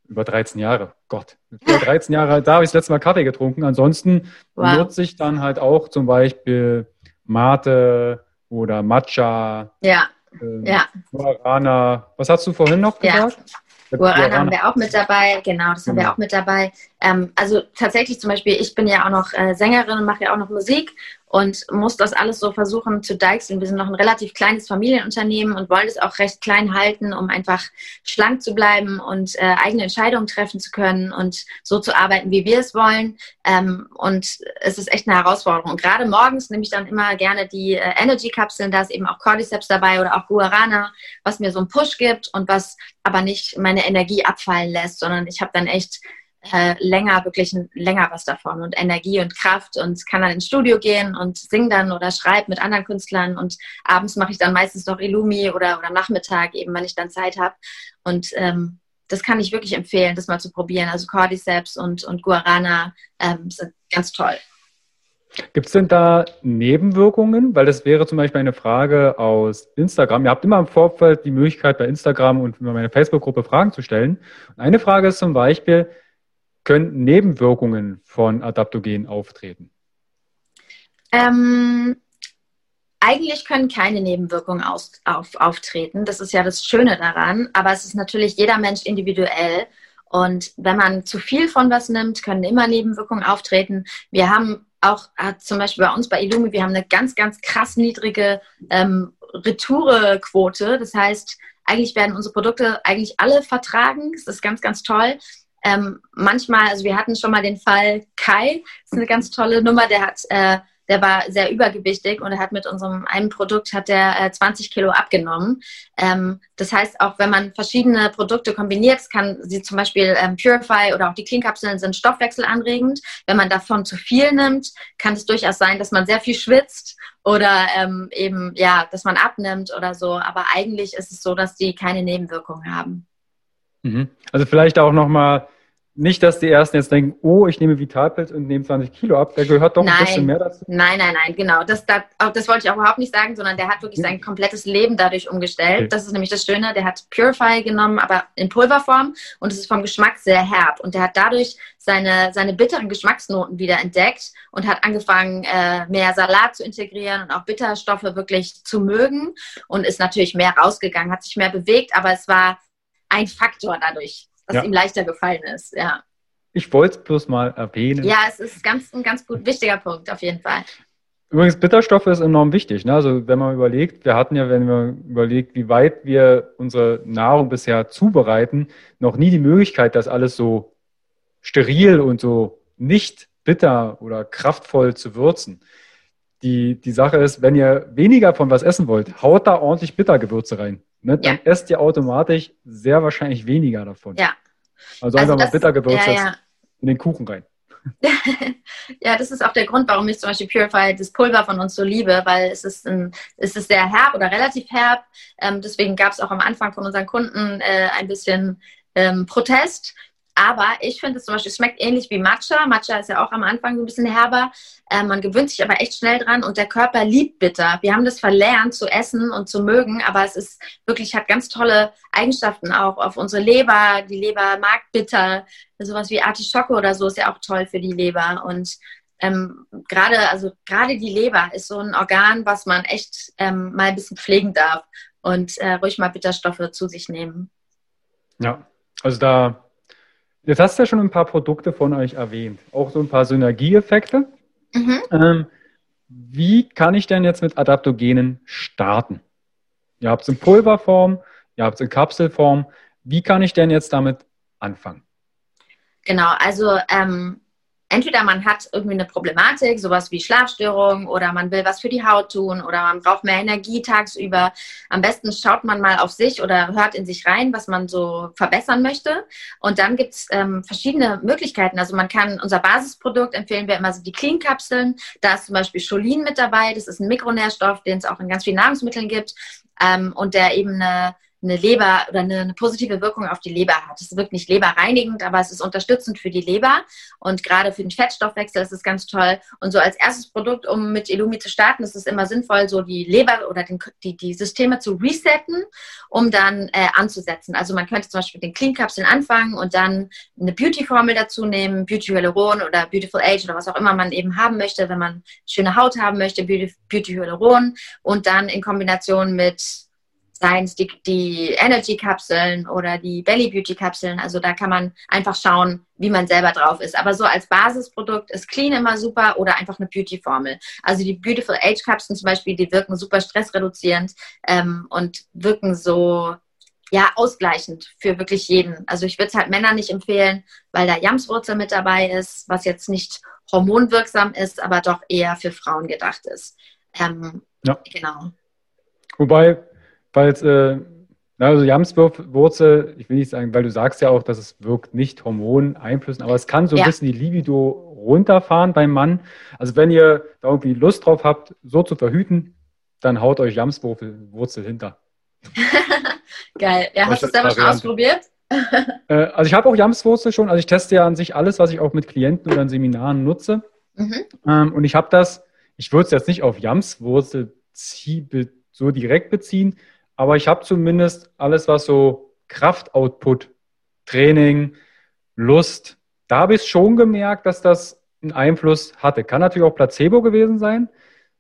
Über 13 Jahre. Gott. Über 13 Jahre, da habe ich das letzte Mal Kaffee getrunken. Ansonsten Wow. nutze ich dann halt auch zum Beispiel Mate oder Matcha, ja, ähm, ja. Guarana. Was hast du vorhin noch Ja. gesagt? Guarana haben wir auch mit dabei, genau, das haben wir Genau. auch mit dabei. Ähm, also tatsächlich zum Beispiel, ich bin ja auch noch äh, Sängerin und mache ja auch noch Musik und muss das alles so versuchen zu deichseln. Wir sind noch ein relativ kleines Familienunternehmen und wollen es auch recht klein halten, um einfach schlank zu bleiben und äh, eigene Entscheidungen treffen zu können und so zu arbeiten, wie wir es wollen. Ähm, und es ist echt eine Herausforderung. Und gerade morgens nehme ich dann immer gerne die äh, Energy-Kapseln, da ist eben auch Cordyceps dabei oder auch Guarana, was mir so einen Push gibt und was aber nicht meine Energie abfallen lässt, sondern ich habe dann echt äh, länger, wirklich länger was davon und Energie und Kraft und kann dann ins Studio gehen und sing dann oder schreibe mit anderen Künstlern und abends mache ich dann meistens noch Illumi oder, oder Nachmittag eben, wenn ich dann Zeit habe und ähm, das kann ich wirklich empfehlen, das mal zu probieren. Also Cordyceps und, und Guarana ähm, sind ganz toll. Gibt es denn da Nebenwirkungen? Weil das wäre zum Beispiel eine Frage aus Instagram. Ihr habt immer im Vorfeld die Möglichkeit, bei Instagram und über meine Facebook-Gruppe Fragen zu stellen. Und eine Frage ist zum Beispiel, können Nebenwirkungen von Adaptogenen auftreten? Ähm, eigentlich können keine Nebenwirkungen aus, auf, auftreten. Das ist ja das Schöne daran. Aber es ist natürlich jeder Mensch individuell. Und wenn man zu viel von was nimmt, können immer Nebenwirkungen auftreten. Wir haben auch zum Beispiel bei uns bei Illumi, wir haben eine ganz, ganz krass niedrige ähm, Retourequote. Das heißt, eigentlich werden unsere Produkte eigentlich alle vertragen. Das ist ganz, ganz toll. Ähm, manchmal, also wir hatten schon mal den Fall Kai, das ist eine ganz tolle Nummer, der hat äh, der war sehr übergewichtig und er hat mit unserem einen Produkt hat der äh, 20 Kilo abgenommen. Ähm, das heißt, auch wenn man verschiedene Produkte kombiniert, kann sie zum Beispiel ähm, Purify oder auch die Clean-Kapseln sind stoffwechselanregend. Wenn man davon zu viel nimmt, kann es durchaus sein, dass man sehr viel schwitzt oder ähm, eben, ja, dass man abnimmt oder so. Aber eigentlich ist es so, dass die keine Nebenwirkungen haben. Mhm. Also vielleicht auch nochmal nicht, dass die Ersten jetzt denken, oh, ich nehme Vitalpilz und nehme 20 Kilo ab. Der gehört doch nein, ein bisschen mehr dazu. Nein, nein, nein, genau. Das, das, das wollte ich auch überhaupt nicht sagen, sondern der hat wirklich sein komplettes Leben dadurch umgestellt. Okay. Das ist nämlich das Schöne. Der hat Purify genommen, aber in Pulverform und es ist vom Geschmack sehr herb. Und der hat dadurch seine, seine bitteren Geschmacksnoten wieder entdeckt und hat angefangen, äh, mehr Salat zu integrieren und auch Bitterstoffe wirklich zu mögen und ist natürlich mehr rausgegangen, hat sich mehr bewegt, aber es war ein Faktor dadurch was ja. ihm leichter gefallen ist, ja. Ich wollte es bloß mal erwähnen. Ja, es ist ganz, ein ganz gut wichtiger Punkt, auf jeden Fall. Übrigens, Bitterstoffe ist enorm wichtig. Ne? Also wenn man überlegt, wir hatten ja, wenn man überlegt, wie weit wir unsere Nahrung bisher zubereiten, noch nie die Möglichkeit, das alles so steril und so nicht bitter oder kraftvoll zu würzen. Die, die Sache ist, wenn ihr weniger von was essen wollt, haut da ordentlich Bittergewürze rein ne, dann ja. esst ihr automatisch sehr wahrscheinlich weniger davon. Ja. Also, also einfach mal Bittergewürze ja, ja. in den Kuchen rein. *laughs* ja, das ist auch der Grund, warum ich zum Beispiel Purify, das Pulver von uns so liebe, weil es ist, ein, es ist sehr herb oder relativ herb. Ähm, deswegen gab es auch am Anfang von unseren Kunden äh, ein bisschen ähm, Protest. Aber ich finde es zum Beispiel, schmeckt ähnlich wie Matcha. Matcha ist ja auch am Anfang ein bisschen herber. Äh, man gewöhnt sich aber echt schnell dran und der Körper liebt bitter. Wir haben das verlernt zu essen und zu mögen, aber es ist wirklich, hat ganz tolle Eigenschaften auch auf unsere Leber. Die Leber mag bitter. Sowas wie Artischocke oder so ist ja auch toll für die Leber. Und ähm, gerade, also gerade die Leber ist so ein Organ, was man echt ähm, mal ein bisschen pflegen darf und äh, ruhig mal Bitterstoffe zu sich nehmen. Ja, also da Jetzt hast du ja schon ein paar Produkte von euch erwähnt, auch so ein paar Synergieeffekte. Mhm. Ähm, wie kann ich denn jetzt mit Adaptogenen starten? Ihr habt es in Pulverform, ihr habt es in Kapselform. Wie kann ich denn jetzt damit anfangen? Genau, also ähm, entweder man hat irgendwie eine Problematik, sowas wie Schlafstörungen oder man will was für die Haut tun oder man braucht mehr Energie tagsüber. Am besten schaut man mal auf sich oder hört in sich rein, was man so verbessern möchte. Und dann gibt es ähm, verschiedene Möglichkeiten. Also man kann unser Basisprodukt empfehlen wir immer so die Clean-Kapseln. Da ist zum Beispiel Cholin mit dabei. Das ist ein Mikronährstoff, den es auch in ganz vielen Nahrungsmitteln gibt ähm, und der eben eine eine Leber oder eine, eine, positive Wirkung auf die Leber hat. Es wirkt nicht leberreinigend, aber es ist unterstützend für die Leber und gerade für den Fettstoffwechsel ist es ganz toll. Und so als erstes Produkt, um mit Illumi zu starten, ist es immer sinnvoll, so die Leber oder den, die, die Systeme zu resetten, um dann äh, anzusetzen. Also man könnte zum Beispiel mit den Clean-Kapseln anfangen und dann eine Beauty-Formel dazu nehmen, Beauty Hyaluron oder Beautiful Age oder was auch immer man eben haben möchte, wenn man schöne Haut haben möchte, Beauty, Beauty Hyaluron und dann in Kombination mit seien es die, die Energy-Kapseln oder die Belly Beauty-Kapseln. Also da kann man einfach schauen, wie man selber drauf ist. Aber so als Basisprodukt ist Clean immer super oder einfach eine Beauty-Formel. Also die Beautiful Age-Kapseln zum Beispiel, die wirken super stressreduzierend ähm, und wirken so ja, ausgleichend für wirklich jeden. Also ich würde es halt Männern nicht empfehlen, weil da Jamswurzel mit dabei ist, was jetzt nicht hormonwirksam ist, aber doch eher für Frauen gedacht ist. Ähm, ja. Genau. Wobei weil äh, also Jamswurzel, ich will nicht sagen, weil du sagst ja auch, dass es wirkt nicht Hormoneinflüssen, aber es kann so ein ja. bisschen die Libido runterfahren beim Mann. Also wenn ihr da irgendwie Lust drauf habt, so zu verhüten, dann haut euch Jamswurzel hinter. *laughs* Geil. Ja, hast du es selber schon ausprobiert? *laughs* äh, also ich habe auch Jamswurzel schon. Also ich teste ja an sich alles, was ich auch mit Klienten oder in Seminaren nutze. Mhm. Ähm, und ich habe das, ich würde es jetzt nicht auf Jamswurzel so direkt beziehen, aber ich habe zumindest alles, was so Kraftoutput, Training, Lust, da habe ich schon gemerkt, dass das einen Einfluss hatte. Kann natürlich auch Placebo gewesen sein.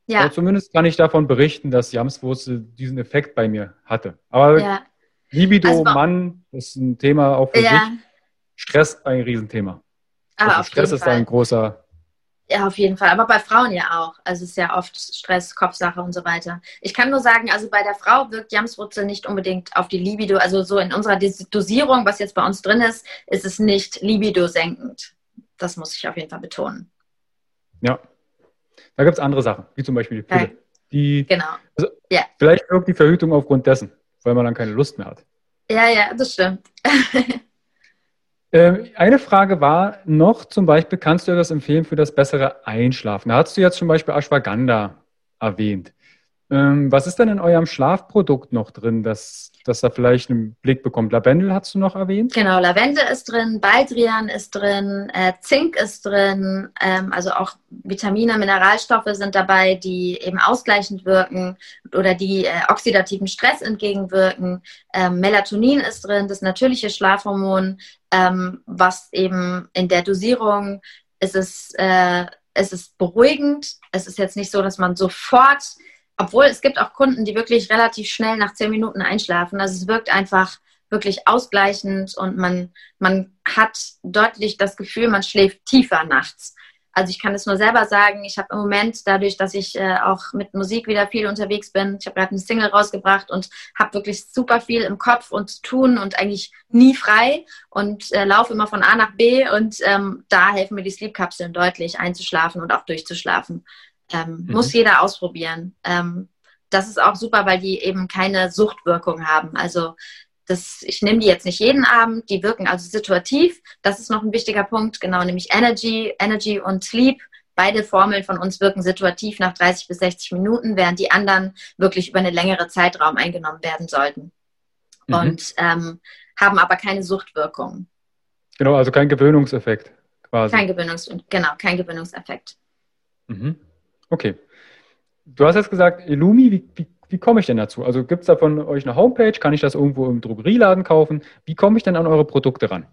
Ja. Aber zumindest kann ich davon berichten, dass Jamswurzel diesen Effekt bei mir hatte. Aber ja. Libido, also, Mann, ist ein Thema auch für ja. sich. Stress ein Riesenthema. Aber also Stress ist da ein großer Ja, auf jeden Fall. Aber bei Frauen ja auch. Also es ist ja oft Stress, Kopfsache und so weiter. Ich kann nur sagen, also bei der Frau wirkt Jamswurzel nicht unbedingt auf die Libido. Also so in unserer Dosierung, was jetzt bei uns drin ist, ist es nicht Libido senkend. Das muss ich auf jeden Fall betonen. Ja. Da gibt es andere Sachen, wie zum Beispiel die Pille. Die, genau. Also ja. Vielleicht wirkt die Verhütung aufgrund dessen, weil man dann keine Lust mehr hat. Ja, ja, das stimmt. *laughs* Ähm, eine Frage war noch zum Beispiel, kannst du das empfehlen für das bessere Einschlafen? Da hast du jetzt zum Beispiel Ashwagandha erwähnt. Ähm, was ist denn in eurem Schlafprodukt noch drin, dass, dass da vielleicht einen Blick bekommt? Lavendel hast du noch erwähnt? Genau, Lavendel ist drin, Baldrian ist drin, äh, Zink ist drin, ähm, also auch Vitamine, Mineralstoffe sind dabei, die eben ausgleichend wirken oder die äh, oxidativen Stress entgegenwirken. Ähm, Melatonin ist drin, das natürliche Schlafhormon, ähm, was eben in der Dosierung ist es, äh, es ist beruhigend. Es ist jetzt nicht so, dass man sofort obwohl es gibt auch Kunden, die wirklich relativ schnell nach zehn Minuten einschlafen. Also es wirkt einfach wirklich ausgleichend und man, man hat deutlich das Gefühl, man schläft tiefer nachts. Also ich kann es nur selber sagen, ich habe im Moment dadurch, dass ich äh, auch mit Musik wieder viel unterwegs bin, ich habe gerade eine Single rausgebracht und habe wirklich super viel im Kopf und zu tun und eigentlich nie frei und äh, laufe immer von A nach B und ähm, da helfen mir die Sleep-Kapseln deutlich einzuschlafen und auch durchzuschlafen. Ähm, mhm. Muss jeder ausprobieren. Ähm, das ist auch super, weil die eben keine Suchtwirkung haben. Also das, ich nehme die jetzt nicht jeden Abend, die wirken also situativ. Das ist noch ein wichtiger Punkt, genau, nämlich Energy, Energy und Sleep. Beide Formeln von uns wirken situativ nach 30 bis 60 Minuten, während die anderen wirklich über einen längeren Zeitraum eingenommen werden sollten. Mhm. Und ähm, haben aber keine Suchtwirkung. Genau, also kein Gewöhnungseffekt quasi. Kein Gewöhnungs genau, kein Gewöhnungseffekt. Mhm. Okay. Du hast jetzt gesagt, Illumi, wie, wie, wie komme ich denn dazu? Also gibt es da von euch eine Homepage? Kann ich das irgendwo im Drogerieladen kaufen? Wie komme ich denn an eure Produkte ran?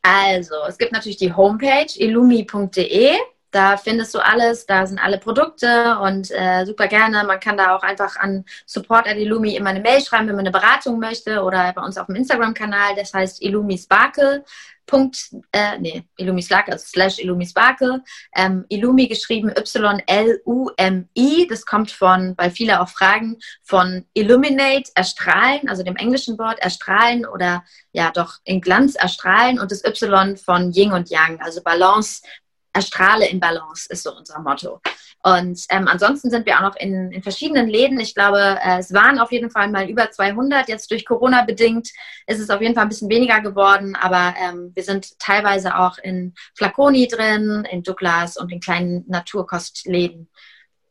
Also, es gibt natürlich die Homepage illumi.de. Da findest du alles, da sind alle Produkte und äh, super gerne. Man kann da auch einfach an Support at Illumi immer eine Mail schreiben, wenn man eine Beratung möchte oder bei uns auf dem Instagram-Kanal, das heißt Illumi Sparkle. Punkt, äh, nee, Illumi Sparkle, also slash Illumi Sparkle. Ähm, Illumi geschrieben Y-L-U-M-I. Das kommt von, weil viele auch fragen, von Illuminate, erstrahlen, also dem englischen Wort erstrahlen oder ja doch in Glanz erstrahlen und das Y von Yin und Yang, also Balance, erstrahle in Balance, ist so unser Motto. Und ähm, ansonsten sind wir auch noch in, in verschiedenen Läden. Ich glaube, äh, es waren auf jeden Fall mal über 200. Jetzt durch Corona bedingt ist es auf jeden Fall ein bisschen weniger geworden. Aber ähm, wir sind teilweise auch in Flaconi drin, in Douglas und in kleinen Naturkostläden.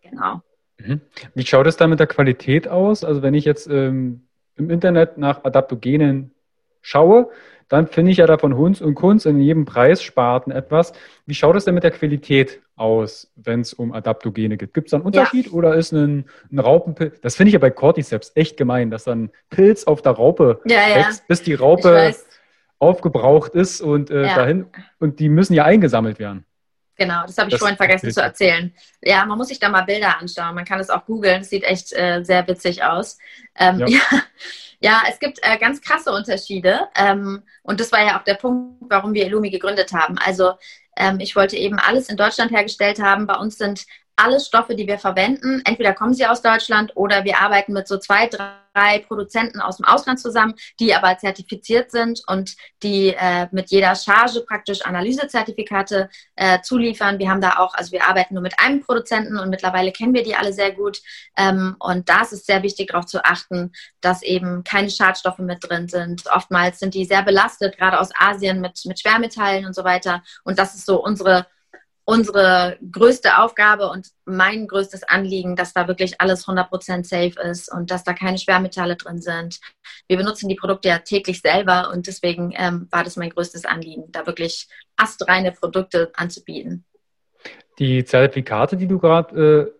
Genau. Mhm. Wie schaut es da mit der Qualität aus? Also wenn ich jetzt ähm, im Internet nach Adaptogenen schaue, dann finde ich ja da von Hunds und Kunst in jedem Preissparten etwas. Wie schaut es denn mit der Qualität aus, wenn es um Adaptogene geht? Gibt es da einen Unterschied ja. oder ist ein, ein Raupenpilz? Das finde ich ja bei Cordyceps echt gemein, dass dann Pilz auf der Raupe ja, wächst, bis die Raupe aufgebraucht ist und äh, dahin und die müssen ja eingesammelt werden. Genau, das habe ich das vorhin vergessen zu erzählen. Ja, man muss sich da mal Bilder anschauen. Man kann es auch googeln. Es sieht echt äh, sehr witzig aus. Ähm, *laughs* ja. Ja, es gibt äh, ganz krasse Unterschiede. Ähm, und das war ja auch der Punkt, warum wir Illumi gegründet haben. Also ähm, ich wollte eben alles in Deutschland hergestellt haben. Bei uns sind alle Stoffe, die wir verwenden, entweder kommen sie aus Deutschland oder wir arbeiten mit so zwei, drei Produzenten aus dem Ausland zusammen, die aber zertifiziert sind und die äh, mit jeder Charge praktisch Analysezertifikate äh, zuliefern. Wir haben da auch, also wir arbeiten nur mit einem Produzenten und mittlerweile kennen wir die alle sehr gut. Ähm, und da ist es sehr wichtig, darauf zu achten, dass eben keine Schadstoffe mit drin sind. Oftmals sind die sehr belastet, gerade aus Asien mit, mit Schwermetallen und so weiter. Und das ist so unsere unsere größte Aufgabe und mein größtes Anliegen, dass da wirklich alles 100% safe ist und dass da keine Schwermetalle drin sind. Wir benutzen die Produkte ja täglich selber und deswegen ähm, war das mein größtes Anliegen, da wirklich astreine Produkte anzubieten. Die Zertifikate, die du gerade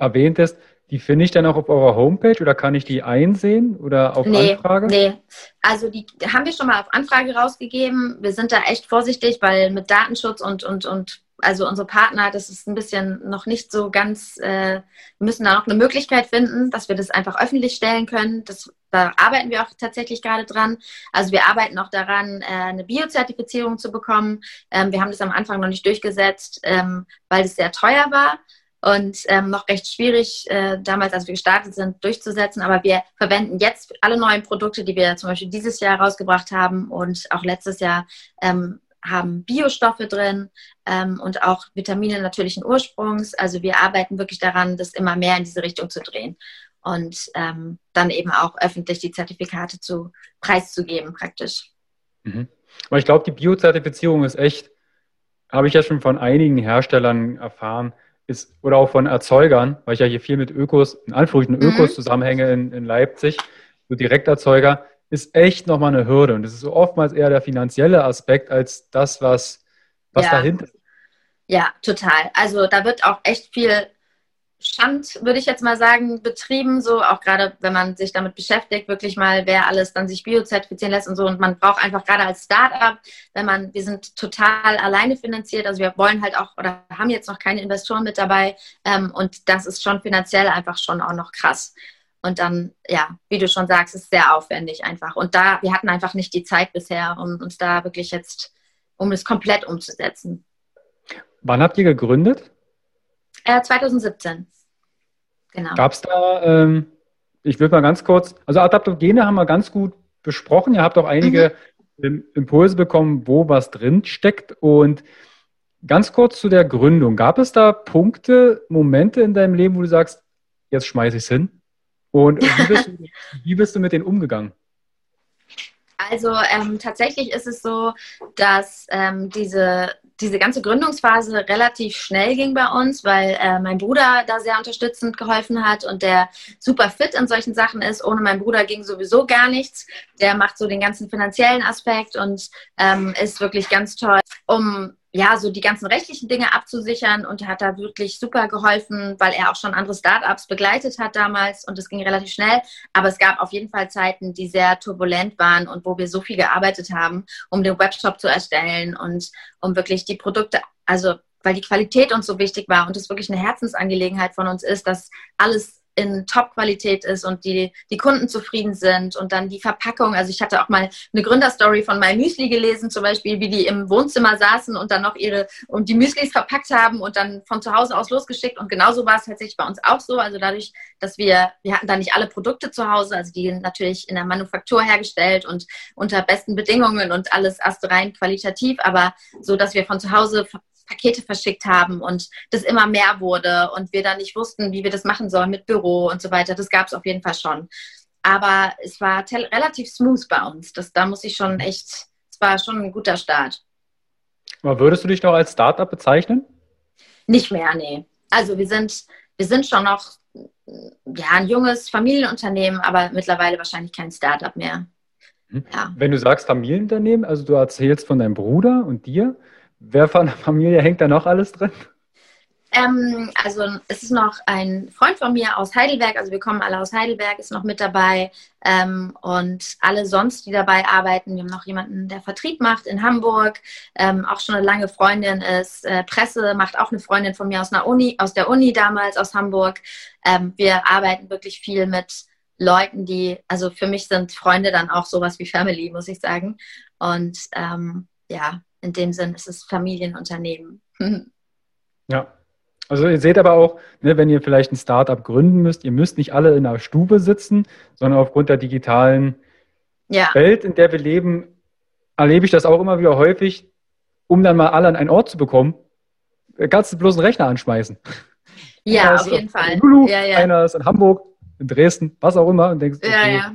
äh, erwähntest, die finde ich dann auch auf eurer Homepage oder kann ich die einsehen oder auf nee, Anfrage? Nee, also die haben wir schon mal auf Anfrage rausgegeben. Wir sind da echt vorsichtig, weil mit Datenschutz und, und, und also unsere Partner, das ist ein bisschen noch nicht so ganz, äh, wir müssen da noch eine Möglichkeit finden, dass wir das einfach öffentlich stellen können. Das da arbeiten wir auch tatsächlich gerade dran. Also wir arbeiten auch daran, äh, eine Biozertifizierung zu bekommen. Ähm, wir haben das am Anfang noch nicht durchgesetzt, ähm, weil es sehr teuer war und ähm, noch recht schwierig äh, damals, als wir gestartet sind, durchzusetzen. Aber wir verwenden jetzt alle neuen Produkte, die wir zum Beispiel dieses Jahr rausgebracht haben und auch letztes Jahr ähm, haben Biostoffe drin ähm, und auch Vitamine natürlichen Ursprungs. Also wir arbeiten wirklich daran, das immer mehr in diese Richtung zu drehen und ähm, dann eben auch öffentlich die Zertifikate zu preiszugeben praktisch. Mhm. Aber ich glaube, die Biozertifizierung ist echt, habe ich ja schon von einigen Herstellern erfahren, ist, oder auch von Erzeugern, weil ich ja hier viel mit Ökos, in Anführungszeichen Ökos mhm. zusammenhänge in, in Leipzig, so Direkterzeuger, ist echt nochmal eine Hürde. Und das ist so oftmals eher der finanzielle Aspekt als das, was, was ja. dahinter ist. Ja, total. Also da wird auch echt viel Schand, würde ich jetzt mal sagen, betrieben, so auch gerade wenn man sich damit beschäftigt, wirklich mal, wer alles dann sich biozertifizieren lässt und so. Und man braucht einfach gerade als Startup, wenn man, wir sind total alleine finanziert, also wir wollen halt auch oder haben jetzt noch keine Investoren mit dabei ähm, und das ist schon finanziell einfach schon auch noch krass. Und dann, ja, wie du schon sagst, ist sehr aufwendig einfach. Und da, wir hatten einfach nicht die Zeit bisher, um uns da wirklich jetzt, um es komplett umzusetzen. Wann habt ihr gegründet? Äh, 2017. Genau. Gab es da, ähm, ich würde mal ganz kurz, also Adaptogene haben wir ganz gut besprochen. Ihr habt auch einige mhm. Impulse bekommen, wo was drin steckt. Und ganz kurz zu der Gründung. Gab es da Punkte, Momente in deinem Leben, wo du sagst, jetzt schmeiße ich es hin? Und wie *laughs* bist, du, wie bist du mit denen umgegangen? Also ähm, tatsächlich ist es so, dass ähm, diese diese ganze Gründungsphase relativ schnell ging bei uns, weil äh, mein Bruder da sehr unterstützend geholfen hat und der super fit in solchen Sachen ist. Ohne meinen Bruder ging sowieso gar nichts. Der macht so den ganzen finanziellen Aspekt und ähm, ist wirklich ganz toll, um ja, so die ganzen rechtlichen Dinge abzusichern und hat da wirklich super geholfen, weil er auch schon andere Startups begleitet hat damals und es ging relativ schnell. Aber es gab auf jeden Fall Zeiten, die sehr turbulent waren und wo wir so viel gearbeitet haben, um den Webshop zu erstellen und um wirklich die Produkte, also weil die Qualität uns so wichtig war und es wirklich eine Herzensangelegenheit von uns ist, dass alles in Top-Qualität ist und die, die Kunden zufrieden sind und dann die Verpackung. Also ich hatte auch mal eine Gründerstory von My Müsli gelesen, zum Beispiel, wie die im Wohnzimmer saßen und dann noch ihre und die Müslis verpackt haben und dann von zu Hause aus losgeschickt. Und genauso war es tatsächlich bei uns auch so. Also dadurch, dass wir, wir hatten da nicht alle Produkte zu Hause, also die natürlich in der Manufaktur hergestellt und unter besten Bedingungen und alles erst rein qualitativ, aber so, dass wir von zu Hause Pakete verschickt haben und das immer mehr wurde und wir dann nicht wussten, wie wir das machen sollen mit Büro und so weiter. Das gab es auf jeden Fall schon. Aber es war relativ smooth bei uns. Das, da muss ich schon echt, es war schon ein guter Start. Aber würdest du dich noch als Startup bezeichnen? Nicht mehr, nee. Also wir sind, wir sind schon noch ja, ein junges Familienunternehmen, aber mittlerweile wahrscheinlich kein Startup mehr. Mhm. Ja. Wenn du sagst Familienunternehmen, also du erzählst von deinem Bruder und dir, Wer von der Familie hängt da noch alles drin? Ähm, also es ist noch ein Freund von mir aus Heidelberg, also wir kommen alle aus Heidelberg, ist noch mit dabei ähm, und alle sonst, die dabei arbeiten. Wir haben noch jemanden, der Vertrieb macht in Hamburg, ähm, auch schon eine lange Freundin ist. Äh, Presse macht auch eine Freundin von mir aus, einer Uni, aus der Uni damals, aus Hamburg. Ähm, wir arbeiten wirklich viel mit Leuten, die, also für mich sind Freunde dann auch sowas wie Family, muss ich sagen. Und ähm, ja, in dem Sinn ist es Familienunternehmen. *laughs* ja. Also ihr seht aber auch, ne, wenn ihr vielleicht ein Startup gründen müsst, ihr müsst nicht alle in einer Stube sitzen, sondern aufgrund der digitalen ja. Welt, in der wir leben, erlebe ich das auch immer wieder häufig, um dann mal alle an einen Ort zu bekommen, kannst du bloß einen Rechner anschmeißen. Ja, *laughs* auf jeden Fall. Lulu, ja, ja. Einer ist in Hamburg, in Dresden, was auch immer. Und denkst, okay, ja, ja.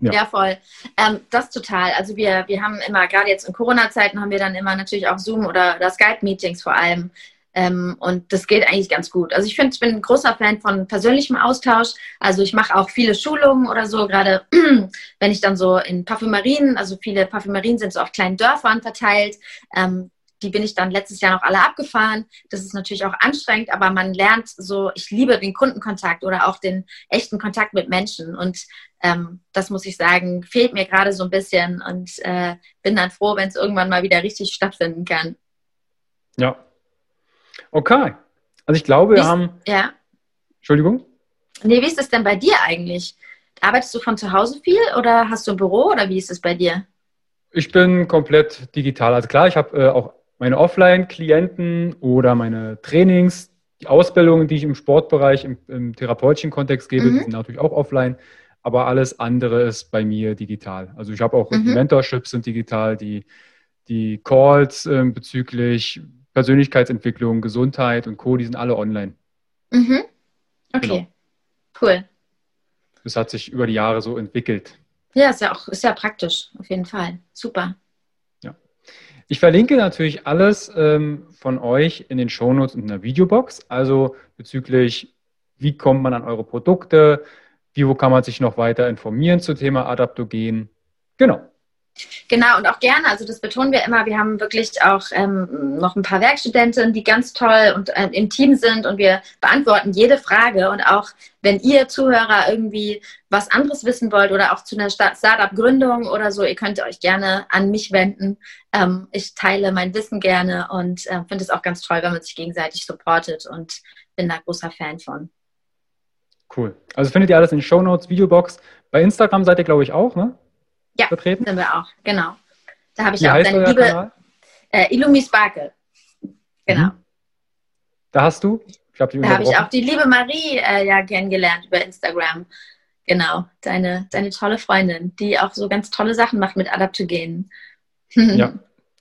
Ja, ja voll. Ähm, das total. Also wir, wir haben immer, gerade jetzt in Corona-Zeiten haben wir dann immer natürlich auch Zoom oder, oder Skype-Meetings vor allem. Ähm, und das geht eigentlich ganz gut. Also ich finde, ich bin ein großer Fan von persönlichem Austausch. Also ich mache auch viele Schulungen oder so, gerade *clears throat* wenn ich dann so in Parfümerien, also viele Parfümerien sind so auf kleinen Dörfern verteilt. Ähm, die bin ich dann letztes Jahr noch alle abgefahren. Das ist natürlich auch anstrengend, aber man lernt so, ich liebe den Kundenkontakt oder auch den echten Kontakt mit Menschen. Und ähm, das muss ich sagen, fehlt mir gerade so ein bisschen und äh, bin dann froh, wenn es irgendwann mal wieder richtig stattfinden kann. Ja. Okay. Also ich glaube, wir haben. Ja. Entschuldigung? Nee, wie ist das denn bei dir eigentlich? Arbeitest du von zu Hause viel oder hast du ein Büro oder wie ist es bei dir? Ich bin komplett digital. Also klar, ich habe äh, auch meine Offline-Klienten oder meine Trainings, die Ausbildungen, die ich im Sportbereich, im, im therapeutischen Kontext gebe, mhm. die sind natürlich auch offline. Aber alles andere ist bei mir digital. Also ich habe auch mhm. die Mentorships sind digital, die, die Calls äh, bezüglich Persönlichkeitsentwicklung, Gesundheit und Co., die sind alle online. Mhm. Okay, genau. cool. Das hat sich über die Jahre so entwickelt. Ja, ist ja auch ist ja praktisch, auf jeden Fall. Super. Ich verlinke natürlich alles ähm, von euch in den Shownotes und in der Videobox. Also bezüglich, wie kommt man an eure Produkte, wie, wo kann man sich noch weiter informieren zum Thema Adaptogen. Genau. Genau, und auch gerne, also das betonen wir immer, wir haben wirklich auch ähm, noch ein paar Werkstudenten, die ganz toll und äh, im Team sind und wir beantworten jede Frage. Und auch wenn ihr Zuhörer irgendwie was anderes wissen wollt oder auch zu einer Startup-Gründung oder so, ihr könnt euch gerne an mich wenden. Ähm, ich teile mein Wissen gerne und äh, finde es auch ganz toll, wenn man sich gegenseitig supportet und bin da großer Fan von. Cool. Also findet ihr alles in den Show Notes, Videobox. Bei Instagram seid ihr, glaube ich, auch, ne? Ja, vertreten? sind wir auch, genau. Da habe ich Wie auch deine liebe äh, Illumi Sparkle. Genau. Mhm. Da hast du? Ich hab da habe ich auch die liebe Marie äh, ja kennengelernt über Instagram. Genau, deine, deine tolle Freundin, die auch so ganz tolle Sachen macht mit Adaptogen. *laughs* ja,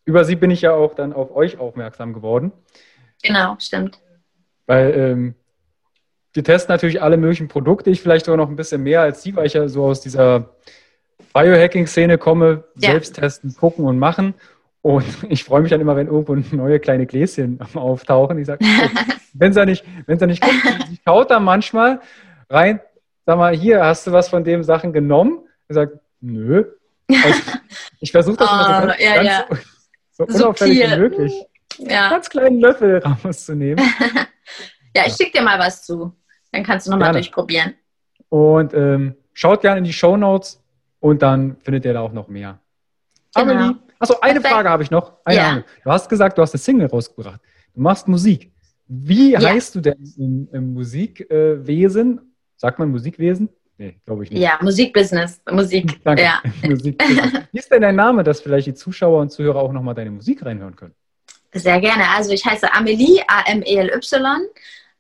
über sie bin ich ja auch dann auf euch aufmerksam geworden. Genau, stimmt. Weil ähm, wir testen natürlich alle möglichen Produkte. Ich vielleicht sogar noch ein bisschen mehr als sie, weil ich ja so aus dieser Biohacking-Szene komme, ja. selbst testen, gucken und machen. Und *laughs* ich freue mich dann immer, wenn irgendwo neue kleine Gläschen auftauchen. Ich sage, wenn sie nicht, wenn sie nicht guckt, sie schaut da manchmal rein, sag mal, hier, hast du was von den Sachen genommen? Ich sage, nö. Also, *laughs* ich versuche das oh, immer so ganz, ja, ganz ja. so unauffällig wie möglich. Ja. Ganz kleinen Löffel rauszunehmen. *laughs* ja, ich schicke dir mal was zu. Dann kannst du nochmal durchprobieren. Und ähm, schaut gerne in die Show Notes und dann findet ihr da auch noch mehr. Genau. Amelie, achso, eine Perfekt. Frage habe ich noch. Eine ja. Du hast gesagt, du hast eine Single rausgebracht. Du machst Musik. Wie ja. heißt du denn im, im Musikwesen? Sagt man Musikwesen? Nee, glaube ich nicht. Ja, Musikbusiness. Musik. *laughs* Danke. Ja. *laughs* Musikbusiness. *laughs* Wie ist denn dein Name, dass vielleicht die Zuschauer und Zuhörer auch nochmal deine Musik reinhören können? Sehr gerne. Also ich heiße Amelie, A-M-E-L-Y.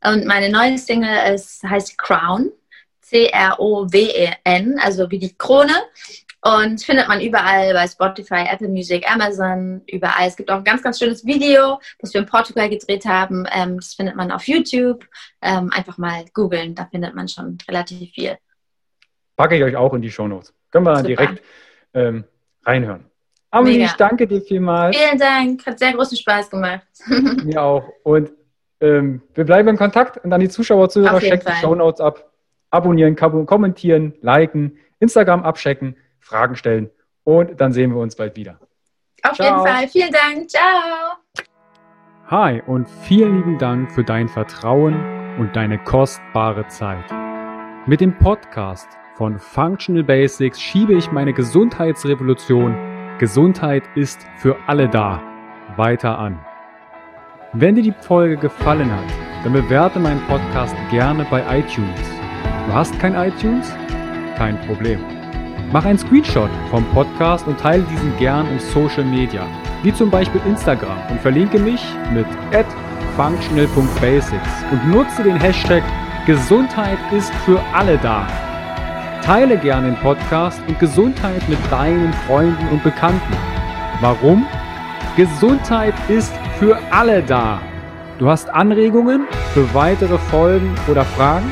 Und meine neue Single ist, heißt Crown. C-R-O-W-E-N, also wie die Krone. Und findet man überall bei Spotify, Apple Music, Amazon, überall. Es gibt auch ein ganz, ganz schönes Video, das wir in Portugal gedreht haben. Ähm, das findet man auf YouTube. Ähm, einfach mal googeln, da findet man schon relativ viel. Packe ich euch auch in die Shownotes. Können wir dann Super. direkt ähm, reinhören. Amelie, ich danke dir vielmals. Vielen Dank, hat sehr großen Spaß gemacht. *laughs* Mir auch. Und ähm, wir bleiben in Kontakt und dann die Zuschauer, Zuhörer, checkt die Shownotes ab abonnieren, kommentieren, liken, Instagram abchecken, Fragen stellen und dann sehen wir uns bald wieder. Auf Ciao. jeden Fall. Vielen Dank. Ciao. Hi und vielen lieben Dank für dein Vertrauen und deine kostbare Zeit. Mit dem Podcast von Functional Basics schiebe ich meine Gesundheitsrevolution Gesundheit ist für alle da weiter an. Wenn dir die Folge gefallen hat, dann bewerte meinen Podcast gerne bei iTunes Du hast kein iTunes? Kein Problem. Mach einen Screenshot vom Podcast und teile diesen gern in Social Media, wie zum Beispiel Instagram und verlinke mich mit functional.basics und nutze den Hashtag Gesundheit ist für alle da. Teile gern den Podcast und Gesundheit mit deinen Freunden und Bekannten. Warum? Gesundheit ist für alle da. Du hast Anregungen für weitere Folgen oder Fragen?